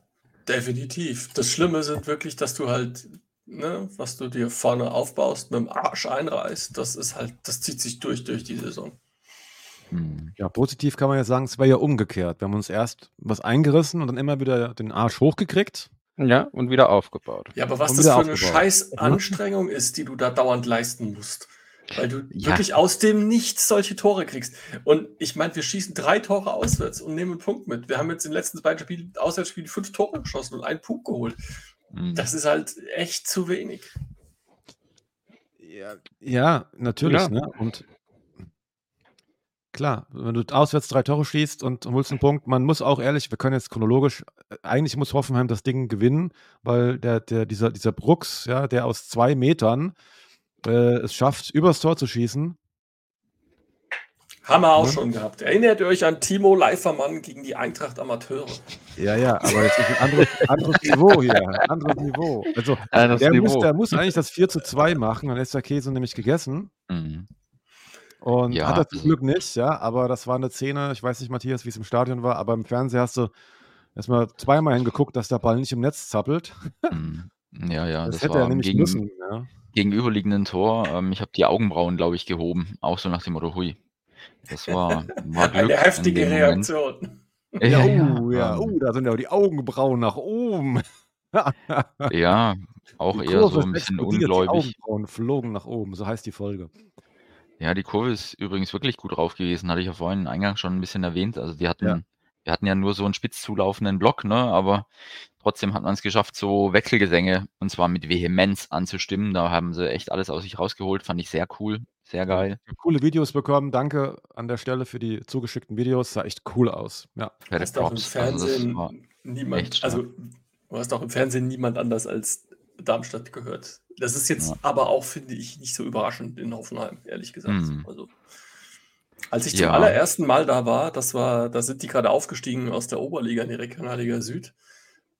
definitiv. Das Schlimme sind wirklich, dass du halt, ne, was du dir vorne aufbaust, mit dem Arsch einreißt. Das ist halt, das zieht sich durch durch die Saison. Hm. Ja, positiv kann man ja sagen, es wäre ja umgekehrt. Wir haben uns erst was eingerissen und dann immer wieder den Arsch hochgekriegt. Ja, und wieder aufgebaut. Ja, aber was das für eine aufgebaut. scheiß Anstrengung ist, die du da dauernd leisten musst. Weil du Ja. wirklich aus dem Nichts solche Tore kriegst. Und ich meine, wir schießen drei Tore auswärts und nehmen einen Punkt mit. Wir haben jetzt in den letzten beiden Spielen, Auswärtsspielen fünf Tore geschossen und einen Punkt geholt. Das ist halt echt zu wenig. Ja, ja natürlich. Ja. Ne? Und klar, wenn du auswärts drei Tore schießt und holst einen Punkt, man muss auch ehrlich, wir können jetzt chronologisch, äh, eigentlich muss Hoffenheim das Ding gewinnen, weil der, der, dieser, dieser Brooks, ja, der aus zwei Metern äh, es schafft, übers Tor zu schießen. Haben wir auch Ne? schon gehabt. Erinnert ihr euch an Timo Leifermann gegen die Eintracht Amateure? Ja, ja, aber es ist ein anderes, anderes Niveau hier. Anderes Niveau. Also, Anderes der muss, Niveau. der muss eigentlich das 4 zu 2 machen, dann ist der Käse nämlich gegessen. Mhm. Und Ja, hat er zum also- Glück nicht, ja, aber das war eine Szene, ich weiß nicht, Matthias, wie es im Stadion war, aber im Fernsehen hast du erstmal zweimal hingeguckt, dass der Ball nicht im Netz zappelt. Mhm. Ja, ja, Das, das, hätte war er nämlich gegen, müssen. Ja. gegenüberliegenden Tor. Ähm, ich habe die Augenbrauen, glaube ich, gehoben. Auch so nach dem Motto, hui. Das war, war Glück Eine in heftige. Reaktion. Ja, oh, ja, ähm, oh, da sind ja die Augenbrauen nach oben. ja, auch Die eher so ein bisschen explodiert, Die ungläubig. Augenbrauen flogen nach oben, so heißt die Folge. Ja, die Kurve ist übrigens wirklich gut drauf gewesen, hatte ich ja vorhin eingangs schon ein bisschen erwähnt. Also die hatten, wir hatten ja nur so einen spitz zulaufenden Block, ne? Aber trotzdem hat man es geschafft, so Wechselgesänge und zwar mit Vehemenz anzustimmen. Da haben sie echt alles aus sich rausgeholt, fand ich sehr cool, sehr geil. Ich hab Coole Videos bekommen. Danke an der Stelle für die zugeschickten Videos. Sah echt cool aus. Ja. Fette hast auch im. Also Fernsehen war, niemand, also du hast auch im Fernsehen niemand anders als Darmstadt gehört. Das ist jetzt Ja. aber auch, finde ich, nicht so überraschend in Hoffenheim, ehrlich gesagt. Mhm. Also, als ich zum Ja. allerersten Mal da war, das war, da sind die gerade aufgestiegen aus der Oberliga in die Regionalliga Süd.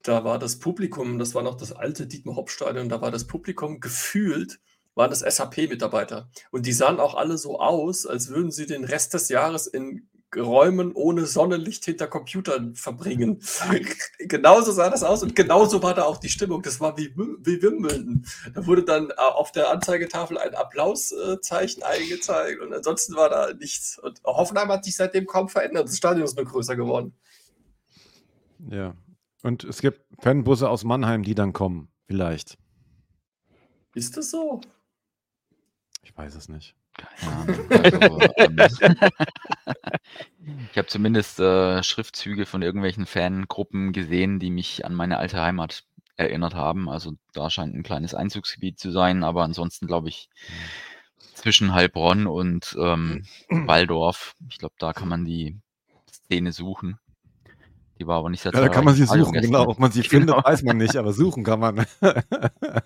Da war das Publikum, das war noch das alte Dietmar-Hopp-Stadion, da war das Publikum gefühlt, waren das SAP-Mitarbeiter. Und die sahen auch alle so aus, als würden sie den Rest des Jahres in Räumen ohne Sonnenlicht hinter Computern verbringen. genauso sah das aus und genauso war da auch die Stimmung. Das war wie, wie Wimbledon. Da wurde dann äh, auf der Anzeigetafel ein Applauszeichen eingezeigt und ansonsten war da nichts. Und Hoffenheim hat sich seitdem kaum verändert. Das Stadion ist nur größer geworden. ja. Und es gibt Fanbusse aus Mannheim, die dann kommen. Vielleicht. Ist das so? Ich weiß es nicht. keine Ahnung. Also, ähm, ich habe zumindest äh, Schriftzüge von irgendwelchen Fangruppen gesehen, die mich an meine alte Heimat erinnert haben. Also da scheint ein kleines Einzugsgebiet zu sein, aber ansonsten glaube ich zwischen Heilbronn und ähm, Waldorf. Ich glaube, da kann man die Szene suchen. Die war aber nicht sehr Ja, da kann man sie suchen, Stadion genau. gestern. Ob man sie Genau. findet, weiß man nicht, aber suchen kann man.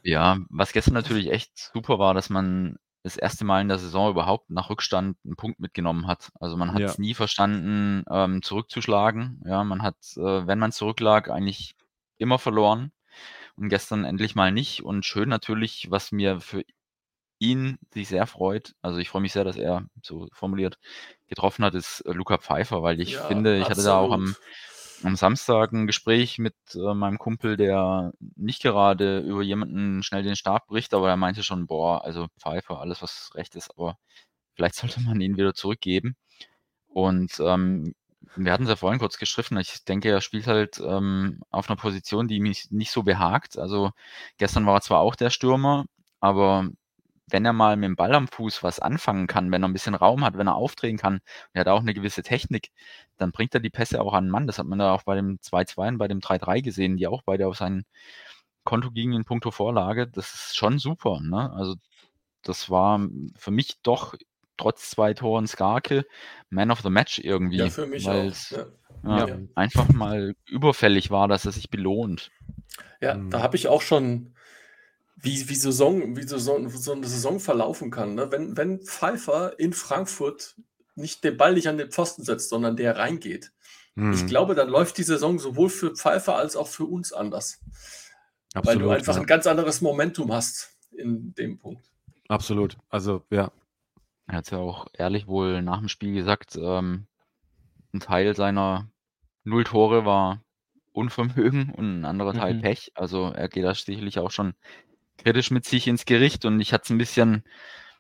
Ja, was gestern natürlich echt super war, dass man das erste Mal in der Saison überhaupt nach Rückstand einen Punkt mitgenommen hat. Also man hat Ja. es nie verstanden, ähm, zurückzuschlagen. Ja, man hat, äh, wenn man zurücklag, eigentlich immer verloren. Und gestern endlich mal nicht. Und schön natürlich, was mir für ihn sich sehr freut. Also ich freue mich sehr, dass er so formuliert getroffen hat, ist äh, Luca Pfeiffer, weil ich Ja, finde, ich hatte da auch am, absolut. Am Samstag ein Gespräch mit äh, meinem Kumpel, der nicht gerade über jemanden schnell den Stab bricht, aber er meinte schon, boah, also Pfeiffer, alles was recht ist, aber vielleicht sollte man ihn wieder zurückgeben. Und ähm, wir hatten es ja vorhin kurz gestriffen. Ich denke, er spielt halt ähm, auf einer Position, die mich nicht so behagt. Also gestern war er zwar auch der Stürmer, aber wenn er mal mit dem Ball am Fuß was anfangen kann, wenn er ein bisschen Raum hat, wenn er aufdrehen kann, er hat auch eine gewisse Technik, dann bringt er die Pässe auch an den Mann. Das hat man da auch bei dem 2-2 und bei dem 3-3 gesehen, die auch beide auf sein Konto gingen in puncto Vorlage. Das ist schon super. Ne? Also das war für mich doch trotz zwei Toren Skarke Man of the Match irgendwie. Ja, für mich weil auch. es Ja. ja, Ja. einfach mal überfällig war, dass er sich belohnt. Ja, Mhm. da habe ich auch schon, wie, wie, Saison, wie Saison, so eine Saison verlaufen kann. Ne? Wenn, wenn Pfeiffer in Frankfurt nicht den Ball nicht an den Pfosten setzt, sondern der reingeht. Ich Hm, glaube, dann läuft die Saison sowohl für Pfeiffer als auch für uns anders. weil du absolut, einfach ja. ein ganz anderes Momentum hast in dem Punkt. Absolut. Also, ja. Er hat ja auch ehrlich wohl nach dem Spiel gesagt, ähm, ein Teil seiner Null Tore war Unvermögen und ein anderer Teil Mhm. Pech. Also er geht da sicherlich auch schon kritisch mit sich ins Gericht und ich hatte es ein bisschen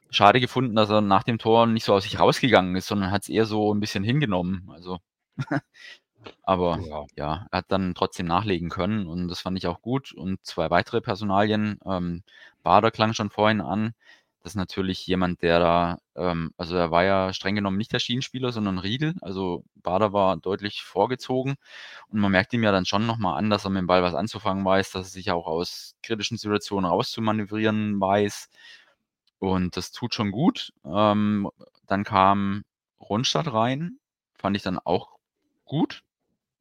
schade gefunden, dass er nach dem Tor nicht so aus sich rausgegangen ist, sondern hat es eher so ein bisschen hingenommen. Also aber Ja. ja, er hat dann trotzdem nachlegen können und das fand ich auch gut. Und zwei weitere Personalien. Ähm, Bader klang schon vorhin an. Das ist natürlich jemand, der da, ähm, also er war ja streng genommen nicht der Schienenspieler, sondern Riedel. Also Bader war deutlich vorgezogen und man merkt ihm ja dann schon nochmal an, dass er mit dem Ball was anzufangen weiß, dass er sich auch aus kritischen Situationen rauszumanövrieren weiß. Und das tut schon gut. Ähm, dann kam Rundstadt rein, fand ich dann auch gut,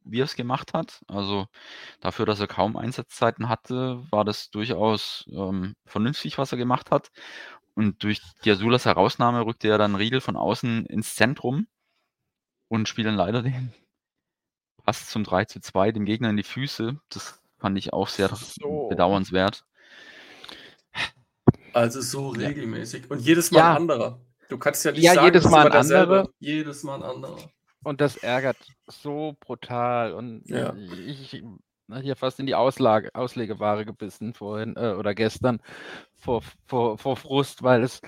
wie er es gemacht hat. Also dafür, dass er kaum Einsatzzeiten hatte, war das durchaus ähm, vernünftig, was er gemacht hat. Und durch Diasulas Herausnahme rückte ja dann Riedel von außen ins Zentrum und spielt dann leider den Pass zum 3 zu 2 dem Gegner in die Füße. Das fand ich auch sehr So. bedauernswert. Also so Ja. regelmäßig. Und jedes Mal Ja. ein anderer. Du kannst ja nicht Ja, sagen, jedes Mal ein anderer. Jedes Mal ein anderer. Und das ärgert so brutal. Und Ja. ich hier fast in die Auslage, Auslegeware gebissen vorhin äh, oder gestern vor, vor, vor Frust, weil es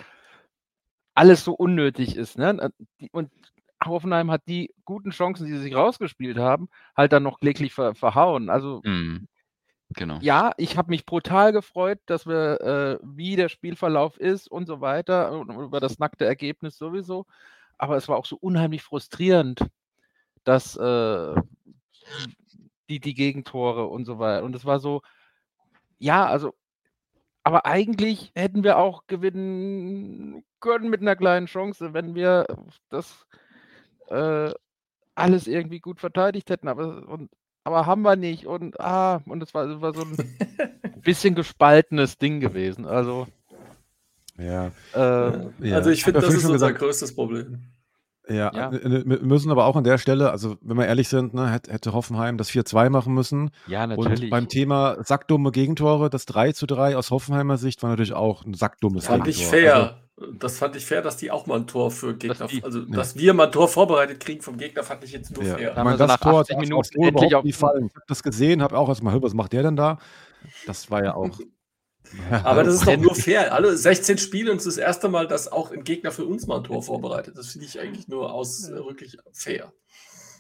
alles so unnötig ist. Ne? Und die- Und Hoffenheim hat die guten Chancen, die sie sich rausgespielt haben, halt dann noch kläglich ver, verhauen. Also Mhm. Genau. ja, ich habe mich brutal gefreut, dass wir, äh, wie der Spielverlauf ist und so weiter, und über das nackte Ergebnis sowieso. Aber es war auch so unheimlich frustrierend, dass äh, die, die Gegentore und so weiter. Und es war so, ja, also, aber eigentlich hätten wir auch gewinnen können mit einer kleinen Chance, wenn wir das äh, alles irgendwie gut verteidigt hätten. Aber, und, aber haben wir nicht. Und ah, und es war, es war so ein bisschen gespaltenes Ding gewesen. Also, Ja. äh, Ja. Also ich finde, das ist unser gesagt- größtes Problem. Ja, Ja. äh, äh, wir müssen aber auch an der Stelle, also wenn wir ehrlich sind, ne, hätte, hätte Hoffenheim das 4-2 machen müssen. ja, Und natürlich. beim Thema sackdumme Gegentore, das 3 zu 3 aus Hoffenheimer Sicht war natürlich auch ein sackdummes Fand ich Gegentor. Also, fair. Das fand ich fair, dass die auch mal ein Tor für Gegner, die- also ja. dass wir mal ein Tor vorbereitet kriegen vom Gegner, fand ich jetzt nur ja. fair. Ich meine, das Tor 80 darf Minuten auch so überhaupt auf- nicht fallen. Ich habe das gesehen, habe auch erstmal, was macht der denn da? Das war ja auch. Aber das ist doch nur fair. Alle 16 Spiele und es ist das erste Mal, dass auch ein Gegner für uns mal ein Tor vorbereitet. Das finde ich eigentlich nur ausdrücklich fair.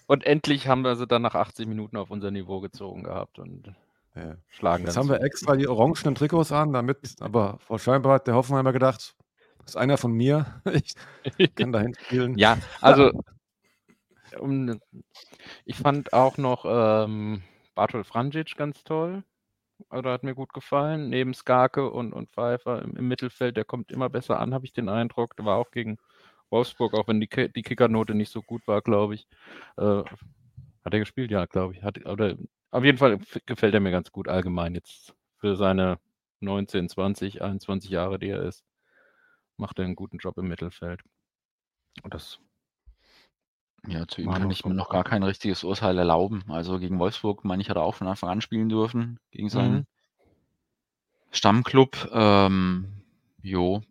Und endlich haben wir sie dann nach 80 Minuten auf unser Niveau gezogen gehabt und Ja. schlagen Jetzt haben wir extra die orangenen Trikots an, damit, aber Frau scheinbar hat der Hoffenheimer gedacht, das ist einer von mir. Ich kann dahin spielen. Ja, also um, ich fand auch noch ähm, Bartol Franjic ganz toll. Oder hat mir gut gefallen. Neben Skarke und, und Pfeiffer im, im Mittelfeld, der kommt immer besser an, habe ich den Eindruck. Der war auch gegen Wolfsburg, auch wenn die, die Kickernote nicht so gut war, glaube ich. Äh, hat er gespielt? Ja, glaube ich. Hat, oder, auf jeden Fall gefällt er mir ganz gut allgemein jetzt für seine 19, 20, 21 Jahre, die er ist. Macht er einen guten Job im Mittelfeld. Und das Ja, zu ihm kann ich mir noch gar kein richtiges Urteil erlauben. Also gegen Wolfsburg, meine ich, hat er auch von Anfang an spielen dürfen. Gegen seinen Mhm. Stammclub. Ähm, jo,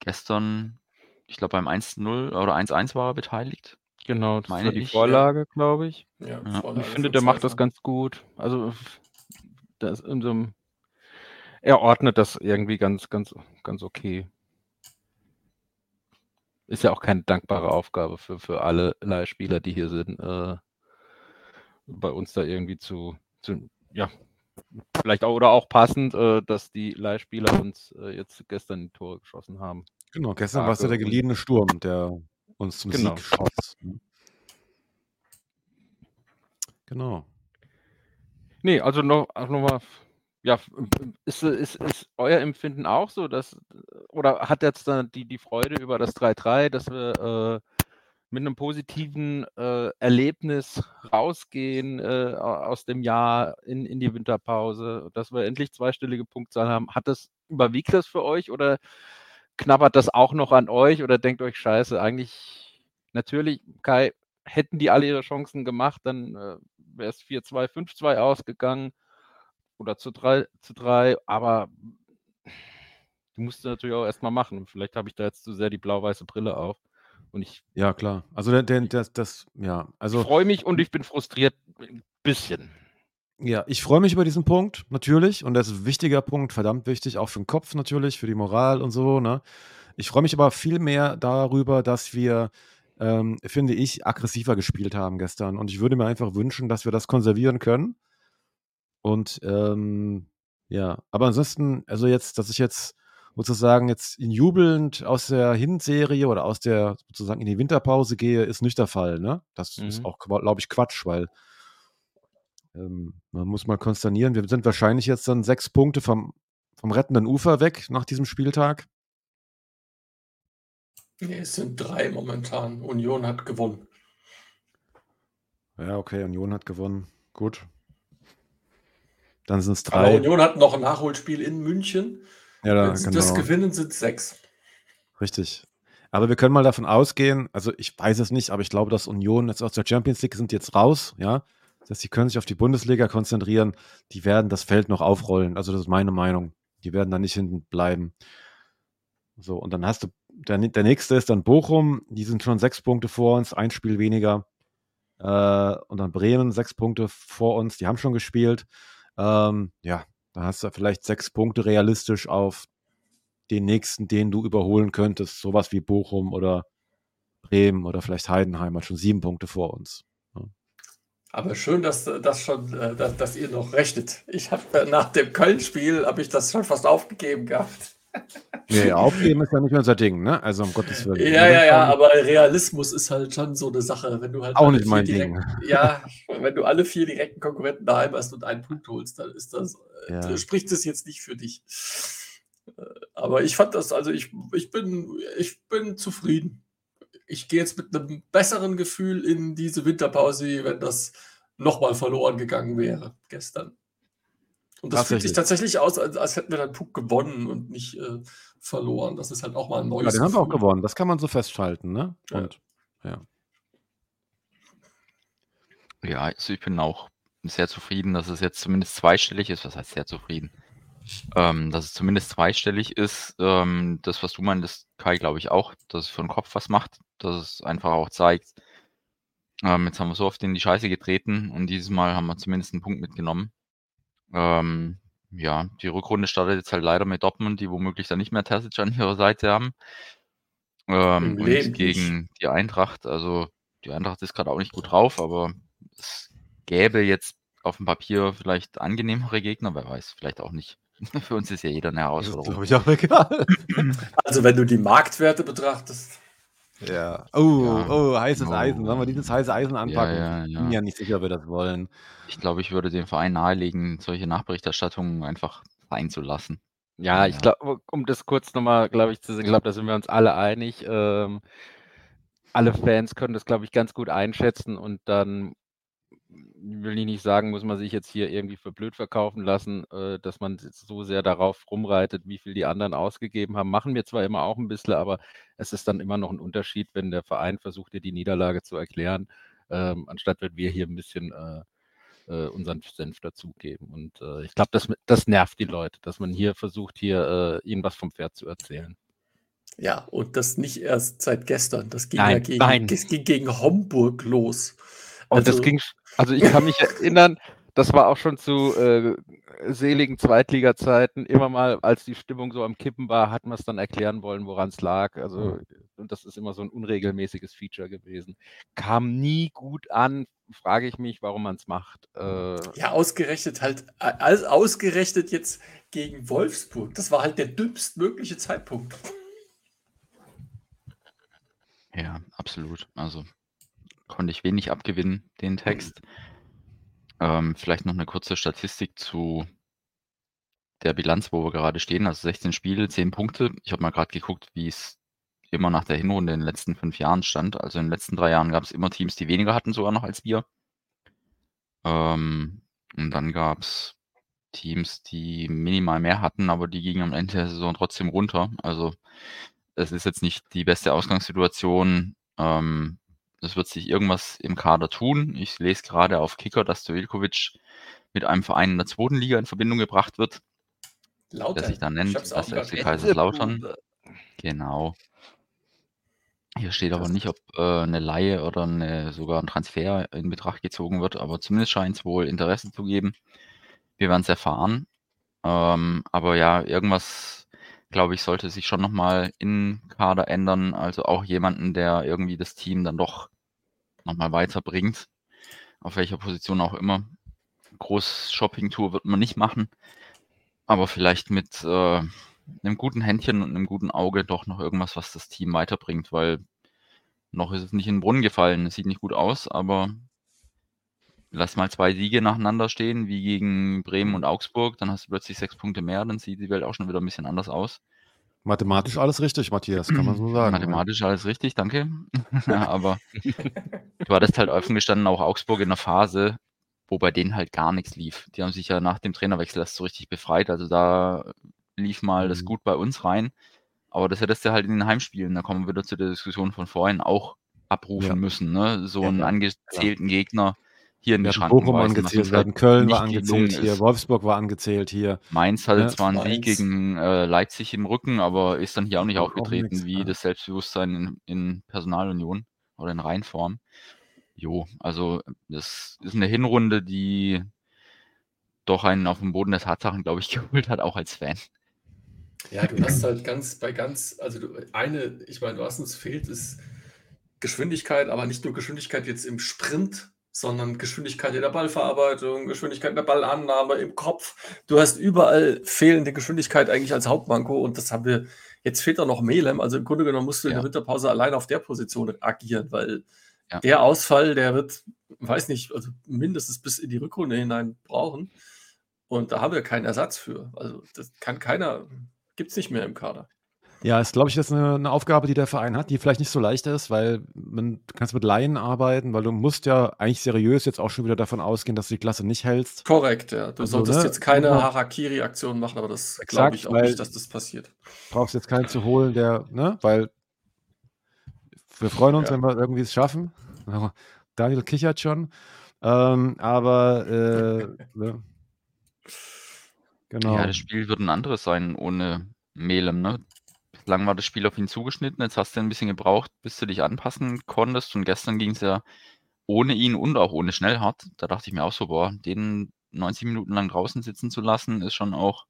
gestern, ich glaube beim 1-0 oder 1-1 war er beteiligt. Genau, das Meine war die ich. Vorlage, glaube ich. Ja, Ja, Vorlage ich finde, der macht das ganz gut. Also, das in so einem, er ordnet das irgendwie ganz, ganz, ganz okay. Ist ja auch keine dankbare Aufgabe für, für alle Leihspieler, die hier sind, äh, bei uns da irgendwie zu, zu ja, vielleicht auch oder auch passend, äh, dass die Leihspieler uns äh, jetzt gestern die Tore geschossen haben. Genau, gestern war es ja der geliehene Sturm, der uns zum Genau. Sieg schoss. Genau. Nee, also noch, noch mal, ja, ist, ist, ist euer Empfinden auch so, dass, oder hat jetzt dann die, die Freude über das 3-3, dass wir äh, mit einem positiven äh, Erlebnis rausgehen äh, au- aus dem Jahr in, in die Winterpause, dass wir endlich zweistellige Punktzahlen haben, hat das, überwiegt das für euch oder knabbert das auch noch an euch oder denkt euch, scheiße, eigentlich, natürlich, Kai, hätten die alle ihre Chancen gemacht, dann äh, wäre es 4-2, 5-2 ausgegangen oder zu 3, zu 3, aber du musst es natürlich auch erstmal machen. Vielleicht habe ich da jetzt zu sehr die blau-weiße Brille auf. Und ich Ja, klar. Also der, der, das, das, ja, also freue mich und ich bin frustriert ein bisschen. ja, ich freue mich über diesen Punkt, natürlich. Und das ist ein wichtiger Punkt, verdammt wichtig, auch für den Kopf natürlich, für die Moral und so, ne? Ich freue mich aber viel mehr darüber, dass wir, ähm, finde ich, aggressiver gespielt haben gestern. Und ich würde mir einfach wünschen, dass wir das konservieren können. Und ähm, ja, aber ansonsten, also jetzt, dass ich jetzt sozusagen jetzt in jubelnd aus der Hinserie oder aus der sozusagen in die Winterpause gehe, ist nicht der Fall. Ne? Das ist Mhm. auch, glaube ich, Quatsch, weil ähm, man muss mal konsternieren, wir sind wahrscheinlich jetzt dann sechs Punkte vom, vom rettenden Ufer weg nach diesem Spieltag. Nee, es sind drei momentan. Union hat gewonnen. Ja, okay, Union hat gewonnen. Gut. Dann sind es Aber drei. Union hat noch ein Nachholspiel in München. Ja, da, Wenn sie das genau. gewinnen, sind es sechs. Richtig. Aber wir können mal davon ausgehen, also ich weiß es nicht, aber ich glaube, dass Union jetzt aus der Champions League sind jetzt raus, ja. Das heißt, sie können sich auf die Bundesliga konzentrieren. Die werden das Feld noch aufrollen. Also das ist meine Meinung. Die werden da nicht hinten bleiben. So, und dann hast du, der, der nächste ist dann Bochum, die sind schon sechs Punkte vor uns, ein Spiel weniger. Äh, und dann Bremen, sechs Punkte vor uns, die haben schon gespielt. Ähm, ja, da hast du vielleicht sechs Punkte realistisch auf den nächsten, den du überholen könntest. Sowas wie Bochum oder Bremen oder vielleicht Heidenheim hat schon sieben Punkte vor uns. Ja. Aber schön, dass das schon, äh, dass, dass ihr noch rechnet. Ich habe nach dem Köln-Spiel habe ich das schon fast aufgegeben gehabt. Nee, aufgeben ist ja nicht unser Ding, ne? Also um Gottes Willen. Ja, ja, ja, aber Realismus ist halt schon so eine Sache, wenn du halt auch nicht mein Ding. ja, wenn du alle vier direkten Konkurrenten daheim hast und einen Punkt holst, dann ist das, äh, Ja. spricht es jetzt nicht für dich. Äh, Aber ich fand das, also ich, ich bin, ich bin zufrieden. Ich gehe jetzt mit einem besseren Gefühl in diese Winterpause, wenn das nochmal verloren gegangen wäre gestern. Und das fühlt sich tatsächlich aus, als, als hätten wir dann Puck gewonnen und nicht äh, verloren. Das ist halt auch mal ein Ja, neues den haben wir auch Gefühl. gewonnen. Das kann man so festschalten, ne? Ja. Und ja. Ja, also ich bin auch sehr zufrieden, dass es jetzt zumindest zweistellig ist. Was heißt sehr zufrieden? Ähm, dass es zumindest zweistellig ist. Ähm, das, was du meintest, Kai, glaube ich auch, dass es für den Kopf was macht, dass es einfach auch zeigt, ähm, jetzt haben wir so oft in die Scheiße getreten und dieses Mal haben wir zumindest einen Punkt mitgenommen. Ähm, ja, die Rückrunde startet jetzt halt leider mit Dortmund, die womöglich dann nicht mehr Terzic an ihrer Seite haben. Ähm, und gegen die Eintracht, also die Eintracht ist gerade auch nicht gut drauf, aber es gäbe jetzt auf dem Papier vielleicht angenehmere Gegner, wer weiß, vielleicht auch nicht. Für uns ist ja jeder eine Herausforderung. glaube ich, auch egal. Also wenn du die Marktwerte betrachtest, ja. Oh, Ja. oh, heißes Oh. Eisen. Sollen wir dieses heiße Eisen anpacken? ja, Ich ja. bin ja nicht sicher, ob wir das wollen. Ich glaube, ich würde dem Verein nahelegen, solche Nachberichterstattungen einfach sein zu lassen. Ja, ich Ja. glaube, um das kurz nochmal, glaube ich, zu sagen, ich glaube, da sind wir uns alle einig. Ähm, alle Fans können das, glaube ich, ganz gut einschätzen und dann will ich nicht sagen, muss man sich jetzt hier irgendwie für blöd verkaufen lassen, äh, dass man so sehr darauf rumreitet, wie viel die anderen ausgegeben haben. Machen wir zwar immer auch ein bisschen, aber es ist dann immer noch ein Unterschied, wenn der Verein versucht, dir die Niederlage zu erklären, ähm, anstatt wenn wir hier ein bisschen äh, äh, unseren Senf dazugeben. Und äh, ich glaube, das, das nervt die Leute, dass man hier versucht, hier äh, ihnen was vom Pferd zu erzählen. ja, und das nicht erst seit gestern. Das ging Nein, ja gegen, nein. das ging gegen Homburg los. Und das ging, also ich kann mich erinnern, das war auch schon zu äh, seligen Zweitliga-Zeiten immer mal, als die Stimmung so am Kippen war, hat man es dann erklären wollen, woran es lag. Also, und das ist immer so ein unregelmäßiges Feature gewesen. Kam nie gut an, frage ich mich, warum man es macht. Äh, Ja, ausgerechnet halt, als ausgerechnet jetzt gegen Wolfsburg. Das war halt der dümmstmögliche Zeitpunkt. Ja, absolut. Also konnte ich wenig abgewinnen, den Text. Ähm, vielleicht noch eine kurze Statistik zu der Bilanz, wo wir gerade stehen. Also 16 Spiele, 10 Punkte. Ich habe mal gerade geguckt, wie es immer nach der Hinrunde in den letzten fünf Jahren stand. Also in den letzten drei Jahren gab es immer Teams, die weniger hatten, sogar noch als wir. Ähm, und dann gab es Teams, die minimal mehr hatten, aber die gingen am Ende der Saison trotzdem runter. Also es ist jetzt nicht die beste Ausgangssituation. Ähm, es wird sich irgendwas im Kader tun. Ich lese gerade auf Kicker, dass Stojilkovic mit einem Verein in der zweiten Liga in Verbindung gebracht wird, Lautern. der sich dann nennt, das FC. Kaiserslautern. Genau. Hier steht aber nicht, ob äh, eine Laie oder eine, sogar ein Transfer in Betracht gezogen wird, aber zumindest scheint es wohl Interesse zu geben. Wir werden es erfahren. Ähm, aber ja, irgendwas, glaube ich, sollte sich schon nochmal im Kader ändern. Also auch jemanden, der irgendwie das Team dann doch nochmal weiterbringt. Auf welcher Position auch immer. Groß Shopping-Tour wird man nicht machen. Aber vielleicht mit äh, einem guten Händchen und einem guten Auge doch noch irgendwas, was das Team weiterbringt, weil noch ist es nicht in den Brunnen gefallen. Es sieht nicht gut aus, aber lass mal zwei Siege nacheinander stehen, wie gegen Bremen und Augsburg, dann hast du plötzlich sechs Punkte mehr, dann sieht die Welt auch schon wieder ein bisschen anders aus. Mathematisch alles richtig, Matthias, kann man so sagen. Mathematisch alles richtig, danke. ja, aber du hattest halt offen gestanden, auch Augsburg in der Phase, wo bei denen halt gar nichts lief. Die haben sich ja nach dem Trainerwechsel erst so richtig befreit. Also da lief mal das Mhm. gut bei uns rein. Aber das hättest du halt in den Heimspielen, da kommen wir wieder zu der Diskussion von vorhin, auch abrufen Ja. müssen. Ne? So Ja, einen ja, angezählten Gegner hier in die hatten Schranken Bochum weisen, angezählt, halt hatten Köln war angezählt hier, ist. Wolfsburg war angezählt hier. Mainz hatte Ja, zwar einen Sieg gegen äh, Leipzig im Rücken, aber ist dann hier auch nicht Auch- aufgetreten nix, wie ja. das Selbstbewusstsein in, in Personalunion oder in Reinform. Jo, also das ist eine Hinrunde, die doch einen auf dem Boden der Tatsachen, glaube ich, geholt hat, auch als Fan. Ja, du hast halt ganz bei ganz, also du, eine, ich meine, was uns fehlt, ist Geschwindigkeit, aber nicht nur Geschwindigkeit jetzt im Sprint, sondern Geschwindigkeit in der Ballverarbeitung, Geschwindigkeit in der Ballannahme, im Kopf. Du hast überall fehlende Geschwindigkeit eigentlich als Hauptmanko und das haben wir, jetzt fehlt da noch Melem, also im Grunde genommen musst du in Ja. der Winterpause allein auf der Position agieren, weil Ja. der Ausfall, der wird, weiß nicht, also mindestens bis in die Rückrunde hinein brauchen. Und da haben wir keinen Ersatz für. Also das kann keiner, gibt es nicht mehr im Kader. Ja, ist, glaube ich, jetzt eine, eine Aufgabe, die der Verein hat, die vielleicht nicht so leicht ist, weil man, du kannst mit Laien arbeiten, weil du musst ja eigentlich seriös jetzt auch schon wieder davon ausgehen, dass du die Klasse nicht hältst. Korrekt, ja. Du Also, solltest ne, jetzt keine genau. Harakiri-Aktion machen, aber das glaube ich auch nicht, dass das passiert. brauchst jetzt keinen zu holen, der, ne, weil wir freuen uns, Ja. wenn wir irgendwie es schaffen. Daniel kichert schon. Ähm, aber äh, ne? genau. Ja, das Spiel wird ein anderes sein ohne Melem. Ne? Bislang war das Spiel auf ihn zugeschnitten, jetzt hast du ein bisschen gebraucht, bis du dich anpassen konntest. Und gestern ging es ja ohne ihn und auch ohne Schnellhardt. Da dachte ich mir auch so, boah, den 90 Minuten lang draußen sitzen zu lassen, ist schon auch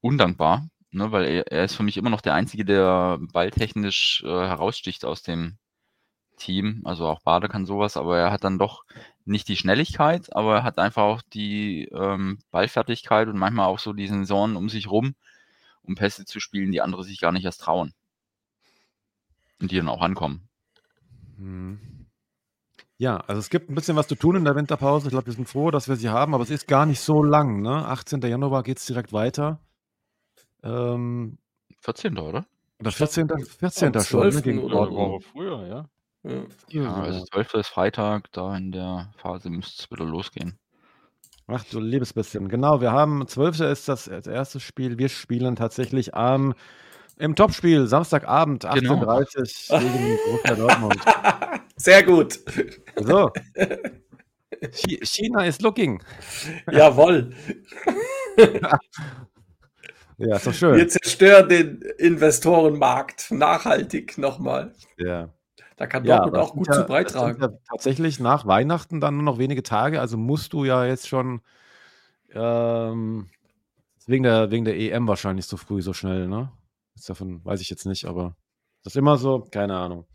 undankbar. Ne? Weil er, er ist für mich immer noch der Einzige, der balltechnisch äh, heraussticht aus dem Team. Also auch Bade kann sowas, aber er hat dann doch nicht die Schnelligkeit, aber er hat einfach auch die ähm, Ballfertigkeit und manchmal auch so die Sensoren um sich rum, um Pässe zu spielen, die andere sich gar nicht erst trauen. Und die dann auch ankommen. Hm. Ja, also es gibt ein bisschen was zu tun in der Winterpause. Ich glaube, wir sind froh, dass wir sie haben, aber es ist gar nicht so lang. Ne? 18. Januar geht es direkt weiter. Ähm, 14. oder? oder 14. 14. Am schon, ne? 12. Gegen oder. Woche früher, ja. Ja. Ja, also 12. ist Freitag, da in der Phase müsste es wieder losgehen. Ach du liebes bisschen. Genau, wir haben 12. ist das, erste Spiel. Wir spielen tatsächlich am im Topspiel, Samstagabend, 18.30 Genau. Uhr gegen Borussia Dortmund. Sehr gut. So. Chi- China is looking. Jawohl. Ja, ist doch schön. Wir zerstören den Investorenmarkt nachhaltig nochmal. Ja. Da kann Ja, Dortmund auch gut zu ja, sind beitragen. ja tatsächlich nach Weihnachten dann nur noch wenige Tage, also musst du ja jetzt schon ähm, wegen der, wegen der EM wahrscheinlich so früh, so schnell, ne? Ist davon, weiß ich jetzt nicht, aber ist das immer so? Keine Ahnung.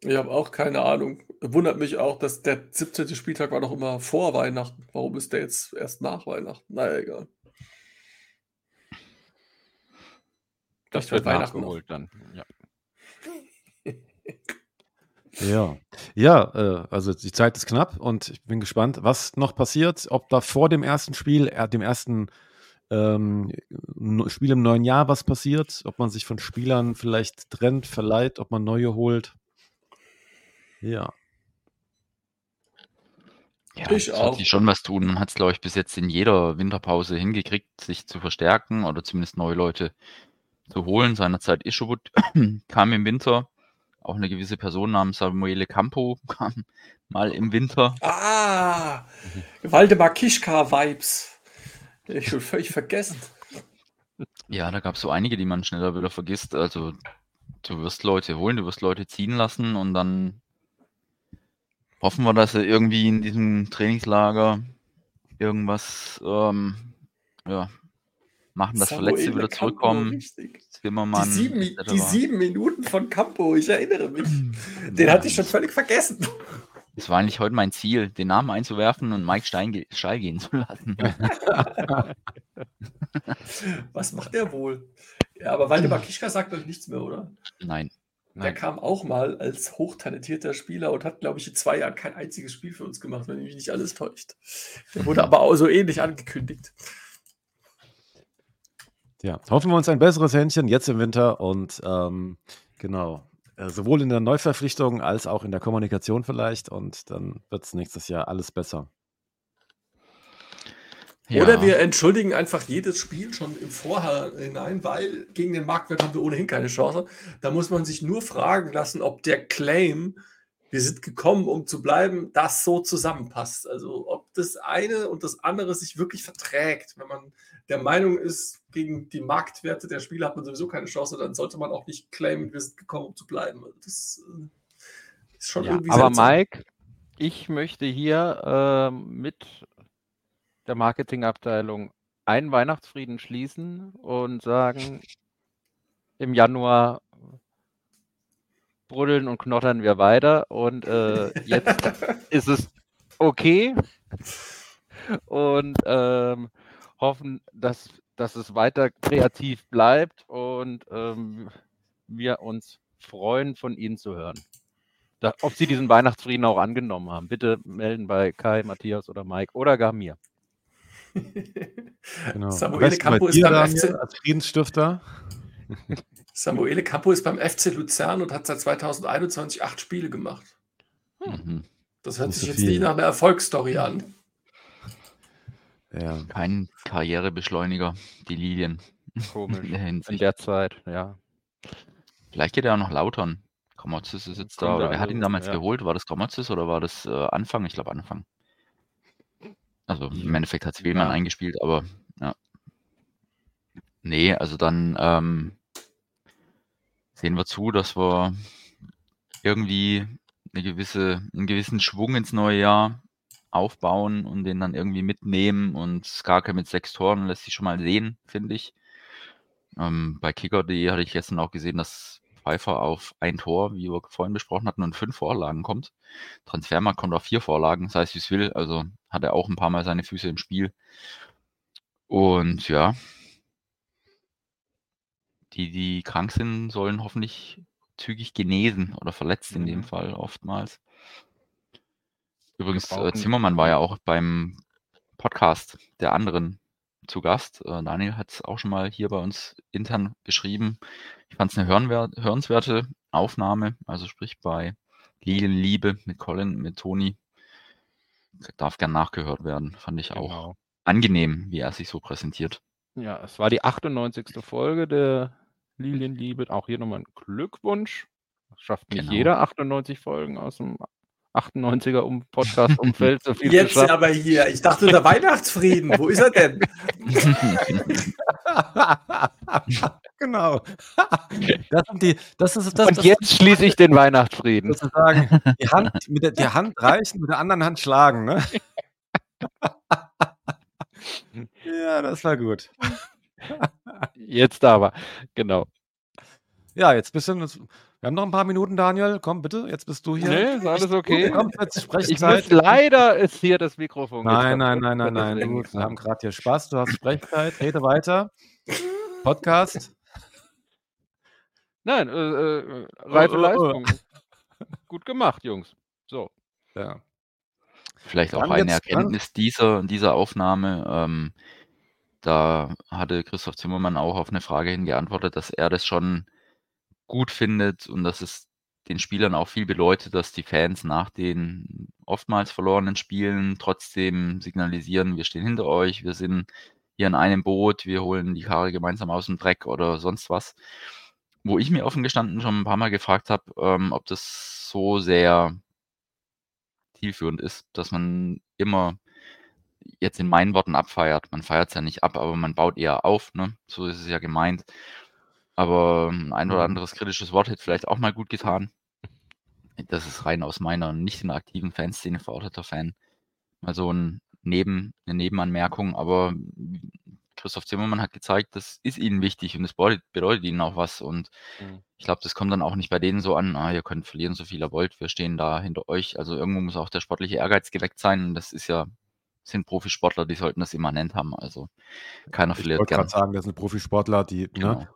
Ich habe auch keine Ahnung. Wundert mich auch, dass der 17. Spieltag war noch immer vor Weihnachten. Warum ist der jetzt erst nach Weihnachten? Naja, egal. Das Vielleicht wird Weihnachten nachgeholt dann. Ja. Ja, ja, äh, also die Zeit ist knapp und ich bin gespannt, was noch passiert, ob da vor dem ersten Spiel, äh, dem ersten ähm, Spiel im neuen Jahr was passiert, ob man sich von Spielern vielleicht trennt, verleiht, ob man neue holt. Ja. Ja, Ich auch. sich schon was tun. Man hat es, glaube ich, bis jetzt in jeder Winterpause hingekriegt, sich zu verstärken oder zumindest neue Leute zu holen. Seinerzeit Ischobut kam im Winter. Auch eine gewisse Person namens Samuele Campo kam mal im Winter. Ah, Waldemar Kischka-Vibes. Ich schon völlig vergessen. Ja, da gab es so einige, die man schneller wieder vergisst. Also du wirst Leute holen, du wirst Leute ziehen lassen und dann hoffen wir, dass sie irgendwie in diesem Trainingslager irgendwas ähm, ja, machen, dass Verletzte Samuele wieder zurückkommen. richtig. Die Zimmermann. sieben, die sieben Minuten von Campo, ich erinnere mich. Den hatte ich schon völlig vergessen. Das war eigentlich heute mein Ziel, den Namen einzuwerfen und Mike Stein ge- Schall gehen zu lassen. Was macht der wohl? Ja, aber Waldemar Kischka sagt euch nichts mehr, oder? Nein. Der Nein. kam auch mal als hochtalentierter Spieler und hat, glaube ich, in zwei Jahren kein einziges Spiel für uns gemacht, wenn mich nicht alles täuscht. Der wurde aber auch so ähnlich angekündigt. Ja, hoffen wir uns ein besseres Händchen jetzt im Winter und ähm, genau, äh, sowohl in der Neuverpflichtung als auch in der Kommunikation vielleicht und dann wird es nächstes Jahr alles besser. Oder Ja. wir entschuldigen einfach jedes Spiel schon im Vorhinein, weil gegen den Marktwert haben wir ohnehin keine Chance. Da muss man sich nur fragen lassen, ob der Claim, wir sind gekommen, um zu bleiben, das so zusammenpasst. Also ob das eine und das andere sich wirklich verträgt. Wenn man der Meinung ist, gegen die Marktwerte der Spieler hat man sowieso keine Chance, dann sollte man auch nicht claimen, wir sind gekommen, um zu bleiben. Also das äh, ist schon Ja, irgendwie aber seltsam. Mike, ich möchte hier ähm, mit der Marketingabteilung einen Weihnachtsfrieden schließen und sagen, im Januar bruddeln und knottern wir weiter und äh, jetzt ist es okay und ähm, hoffen, dass, dass es weiter kreativ bleibt und ähm, wir uns freuen, von Ihnen zu hören. Da, ob Sie diesen Weihnachtsfrieden auch angenommen haben. Bitte melden bei Kai, Matthias oder Mike oder gar mir. Genau. Am Samuele Campo ist beim FC. als Friedensstifter. Samuele Campo ist beim FC Luzern und hat seit 2021 acht Spiele gemacht. Mhm. Das hört Nicht sich jetzt viel. nicht nach einer Erfolgsstory an. Ja. Kein Karrierebeschleuniger, die Lilien. Komisch. In der In der Zeit, ja. Vielleicht geht er auch noch Lautern. Gramozis ist jetzt da. Oder wer hat ihn also, damals ja. geholt? War das Gramozis oder war das äh, Anfang? Ich glaube Anfang. Also im Endeffekt hat Willmann Ja. eingespielt, aber ja. Nee, also dann ähm, sehen wir zu, dass wir irgendwie eine gewisse, einen gewissen Schwung ins neue Jahr aufbauen und den dann irgendwie mitnehmen. Und Skarke mit sechs Toren lässt sich schon mal sehen, finde ich. Ähm, bei Kicker.de hatte ich gestern auch gesehen, dass Pfeiffer auf ein Tor, wie wir vorhin besprochen hatten, und fünf Vorlagen kommt. Transfermarkt kommt auf vier Vorlagen, sei es wie es will. Also hat er auch ein paar Mal seine Füße im Spiel. Und ja, die, die krank sind, sollen hoffentlich zügig genesen oder verletzt in dem Mhm. Fall oftmals. Übrigens, äh, brauchen- Zimmermann war ja auch beim Podcast der anderen zu Gast. Äh, Daniel hat es auch schon mal hier bei uns intern geschrieben. Ich fand es eine hörenswerte Aufnahme, also sprich bei Lilienliebe mit Colin, mit Toni. Darf gern nachgehört werden. Fand ich auch Genau. angenehm, wie er sich so präsentiert. Ja, es war die 98. Folge der Lilienliebe. Auch hier nochmal ein Glückwunsch. Das schafft nicht Genau. jeder 98 Folgen aus dem 98er um Podcast-Umfeld so viel Jetzt zu aber hier. Ich dachte, der Weihnachtsfrieden. Wo ist er denn? genau. Das, sind die, das ist das, Und das jetzt schließe ich den Weihnachtsfrieden. sozusagen die Hand, mit der, die Hand reichen, mit der anderen Hand schlagen, ne? ja, das war gut. Jetzt aber. Genau. Ja, jetzt bist du. Wir haben noch ein paar Minuten, Daniel. Komm, bitte, jetzt bist du hier. Nee, ist alles okay. Komm, jetzt Ich Sprechzeit. muss leider ist hier das Mikrofon. Nein, nein, nein, nein, nein. Du, wir haben gerade hier Spaß. Du hast Sprechzeit. Rede weiter. Podcast. Nein, äh, äh, reife Oh, oh, oh. Leistung. Gut gemacht, Jungs. So. Ja. Vielleicht auch Dann eine ne? Erkenntnis dieser, dieser Aufnahme. Ähm, da hatte Christoph Zimmermann auch auf eine Frage hin geantwortet, dass er das schon gut findet und dass es den Spielern auch viel bedeutet, dass die Fans nach den oftmals verlorenen Spielen trotzdem signalisieren, wir stehen hinter euch, wir sind hier in einem Boot, wir holen die Karre gemeinsam aus dem Dreck oder sonst was. Wo ich mir offen gestanden schon ein paar Mal gefragt habe, ähm, ob das so sehr zielführend ist, dass man immer jetzt in meinen Worten abfeiert. Man feiert es ja nicht ab, aber man baut eher auf, ne? So ist es ja gemeint. Aber ein ein oder Mhm. anderes kritisches Wort hätte vielleicht auch mal gut getan. Das ist rein aus meiner nicht in der aktiven Fanszene verorteter Fan. Mal so ein Neben, eine Nebenanmerkung, aber Christoph Zimmermann hat gezeigt, das ist ihnen wichtig und das bedeutet, ihnen auch was. Und Mhm. ich glaube, das kommt dann auch nicht bei denen so an, ah, ihr könnt verlieren, so viel ihr wollt, wir stehen da hinter euch. Also irgendwo muss auch der sportliche Ehrgeiz geweckt sein. Und das ist ja, sind Profisportler, die sollten das immanent haben. Also keiner Ich verliert wollte gern. gerade sagen, das sind Profisportler, die ne, Genau.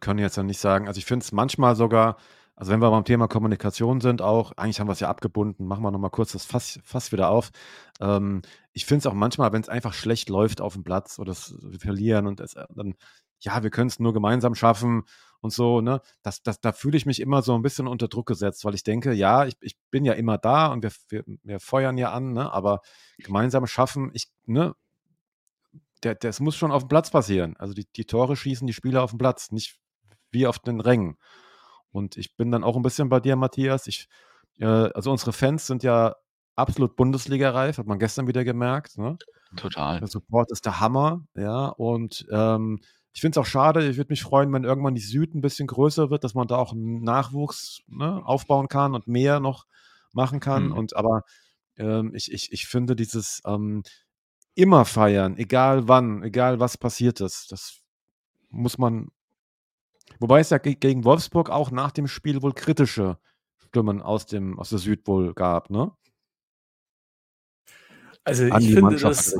Können jetzt ja nicht sagen, also ich finde es manchmal sogar, also wenn wir beim Thema Kommunikation sind, auch, eigentlich haben wir es ja abgebunden, machen wir nochmal kurz das Fass, Fass wieder auf. Ähm, ich finde es auch manchmal, wenn es einfach schlecht läuft auf dem Platz oder es, wir verlieren und es, dann, ja, wir können es nur gemeinsam schaffen und so, ne, das, das, da fühle ich mich immer so ein bisschen unter Druck gesetzt, weil ich denke, ja, ich, ich bin ja immer da und wir, wir, wir feuern ja an, ne, aber gemeinsam schaffen, ich, ne, der, das muss schon auf dem Platz passieren. Also die, die Tore schießen die Spieler auf dem Platz, nicht wie auf den Rängen. Und ich bin dann auch ein bisschen bei dir, Matthias. Ich, äh, also unsere Fans sind ja absolut Bundesliga-reif, hat man gestern wieder gemerkt. Ne? Total. Der Support ist der Hammer, ja. Und ähm, ich finde es auch schade, ich würde mich freuen, wenn irgendwann die Süd ein bisschen größer wird, dass man da auch einen Nachwuchs ne, aufbauen kann und mehr noch machen kann. Mhm. Und aber ähm, ich, ich, ich finde dieses ähm, immer feiern, egal wann, egal was passiert ist, das muss man. Wobei es ja ge- gegen Wolfsburg auch nach dem Spiel wohl kritische Stimmen aus, dem, aus der Süd wohl gab, ne? Also An ich finde das,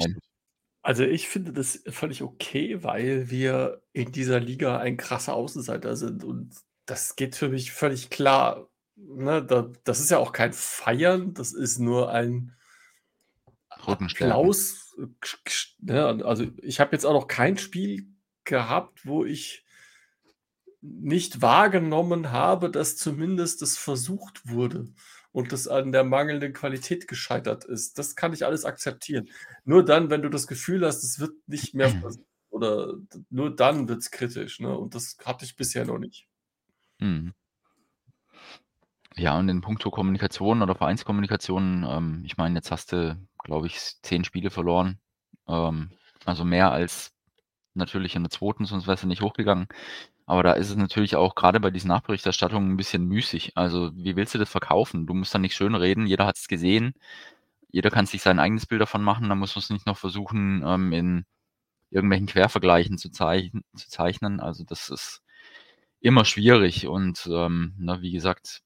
also ich finde das völlig okay, weil wir in dieser Liga ein krasser Außenseiter sind und das geht für mich völlig klar. Ne, da, das ist ja auch kein Feiern, das ist nur ein. Applaus. Ksch- Ne? Also ich habe jetzt auch noch kein Spiel gehabt, wo ich nicht wahrgenommen habe, dass zumindest das versucht wurde und das an der mangelnden Qualität gescheitert ist. Das kann ich alles akzeptieren. Nur dann, wenn du das Gefühl hast, es wird nicht mehr versucht oder nur dann wird es kritisch. Ne? Und das hatte ich bisher noch nicht. Mhm. Ja, und in puncto Kommunikation oder Vereinskommunikation, ähm, ich meine, jetzt hast du, glaube ich, zehn Spiele verloren. Ähm, also mehr als natürlich in der zweiten, sonst wärst du nicht hochgegangen. Aber da ist es natürlich auch gerade bei diesen Nachberichterstattungen ein bisschen müßig. Also, wie willst du das verkaufen? Du musst da nicht schön reden, jeder hat es gesehen. Jeder kann sich sein eigenes Bild davon machen. Da muss man es nicht noch versuchen, ähm, in irgendwelchen Quervergleichen zu, zeichnen, zu zeichnen. Also, das ist immer schwierig. Und ähm, na, wie gesagt,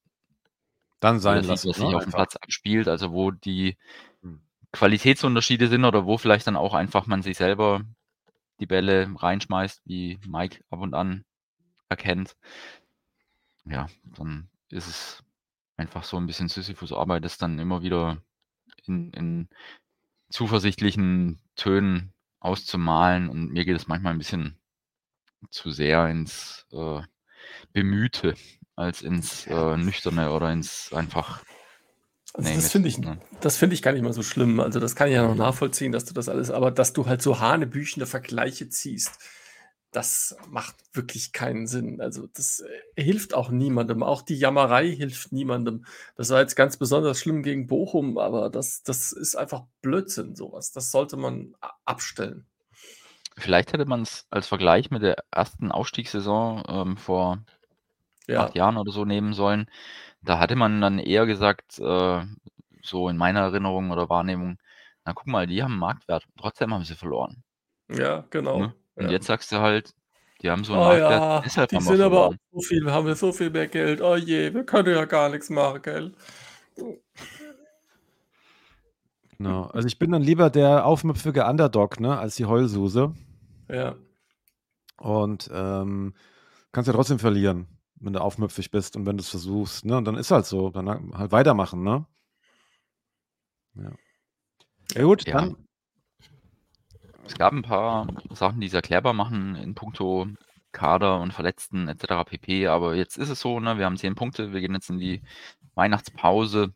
Dann sein sieht, lassen. was sich Ne? auf dem. Platz abspielt, also wo die Hm. Qualitätsunterschiede sind oder wo vielleicht dann auch einfach man sich selber die Bälle reinschmeißt, wie Mike ab und an erkennt. Ja, dann ist es einfach so ein bisschen Sisyphus-Arbeit, das dann immer wieder in, in zuversichtlichen Tönen auszumalen. Und mir geht es manchmal ein bisschen zu sehr ins äh, Bemühte als ins äh, Nüchterne oder ins einfach Also das finde ich, ne? das finde ich gar nicht mal so schlimm. Also das kann ich ja noch nachvollziehen, dass du das alles, aber dass du halt so hanebüchene Vergleiche ziehst, das macht wirklich keinen Sinn. Also das äh, hilft auch niemandem. Auch die Jammerei hilft niemandem. Das war jetzt ganz besonders schlimm gegen Bochum, aber das, das ist einfach Blödsinn, sowas. Das sollte man abstellen. Vielleicht hätte man es als Vergleich mit der ersten Aufstiegssaison ähm, vor Ja, acht Jahren oder so nehmen sollen. Da hatte man dann eher gesagt, äh, so in meiner Erinnerung oder Wahrnehmung, na guck mal, die haben Marktwert, trotzdem haben sie verloren. ja, genau. Ne? Und Ja. jetzt sagst du halt, die haben so einen Oh Marktwert, ja, deshalb die haben wir sind aber auch so viel, haben wir so viel mehr Geld. Oh je, wir können ja gar nichts machen, gell? Genau. Also ich bin dann lieber der aufmüpfige Underdog, ne, als die Heulsuse. Ja. Und ähm, kannst ja trotzdem verlieren, wenn du aufmüpfig bist und wenn du es versuchst. Ne? Und dann ist halt so. Dann halt weitermachen, ne? Ja. Ja gut, Ja. dann. Es gab ein paar Sachen, die es erklärbar machen in puncto Kader und Verletzten etc. pp. Aber jetzt ist es so, ne? wir haben zehn Punkte, wir gehen jetzt in die Weihnachtspause.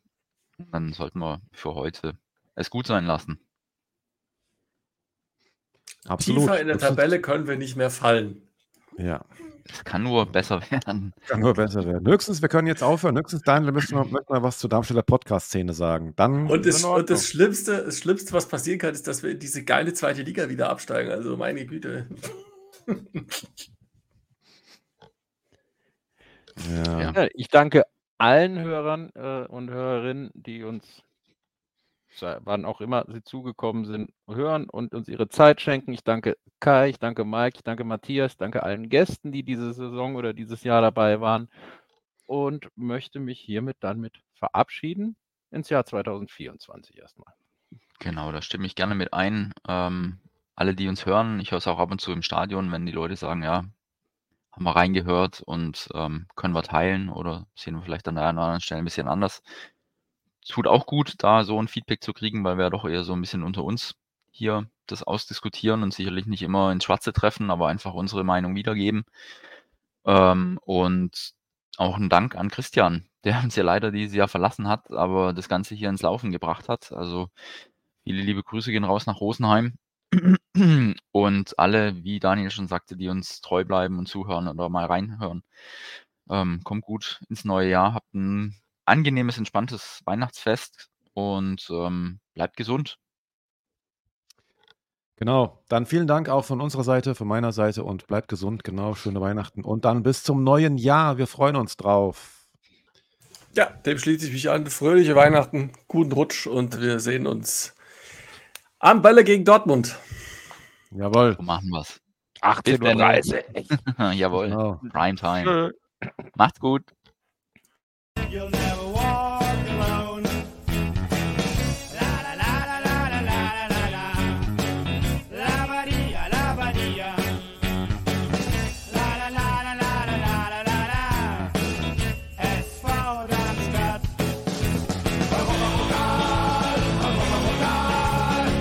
Dann sollten wir für heute es gut sein lassen. Absolut. Tiefer in der Das ist- Tabelle können wir nicht mehr fallen. Ja, Es kann nur besser werden. kann nur besser werden. Höchstens, wir können jetzt aufhören. Höchstens, Daniel, müssen wir, möchten wir was zur Darmstädter Podcast-Szene sagen. Dann Und das, und das, Schlimmste, das Schlimmste, was passieren kann, ist, dass wir in diese geile zweite Liga wieder absteigen. Also meine Güte. ja. Ja. Ich danke allen Hörern äh, und Hörerinnen, die uns, wann auch immer sie zugekommen sind, hören und uns ihre Zeit schenken. Ich danke Kai, ich danke Mike, ich danke Matthias, danke allen Gästen, die diese Saison oder dieses Jahr dabei waren und möchte mich hiermit dann mit verabschieden ins Jahr 2024 erstmal. Genau, da stimme ich gerne mit ein. Ähm, alle, die uns hören, ich höre es auch ab und zu im Stadion, wenn die Leute sagen, ja, haben wir reingehört und ähm, können wir teilen oder sehen wir vielleicht an der einen oder anderen Stelle ein bisschen anders. Tut auch gut, da so ein Feedback zu kriegen, weil wir ja doch eher so ein bisschen unter uns hier das ausdiskutieren und sicherlich nicht immer ins Schwarze treffen, aber einfach unsere Meinung wiedergeben. Ähm, und auch ein Dank an Christian, der uns ja leider dieses Jahr verlassen hat, aber das Ganze hier ins Laufen gebracht hat. Also viele liebe Grüße gehen raus nach Rosenheim. Und alle, wie Daniel schon sagte, die uns treu bleiben und zuhören oder mal reinhören, ähm, kommt gut ins neue Jahr, habt ein angenehmes, entspanntes Weihnachtsfest und ähm, bleibt gesund. Genau. Dann vielen Dank auch von unserer Seite, von meiner Seite und bleibt gesund. Genau. Schöne Weihnachten. Und dann bis zum neuen Jahr. Wir freuen uns drauf. Ja, dem schließe ich mich an. Fröhliche Weihnachten, guten Rutsch und wir sehen uns am Bälle gegen Dortmund. Jawohl. So machen wir's. 18.30 Uhr. Jawohl. Genau. Primetime. Macht's gut.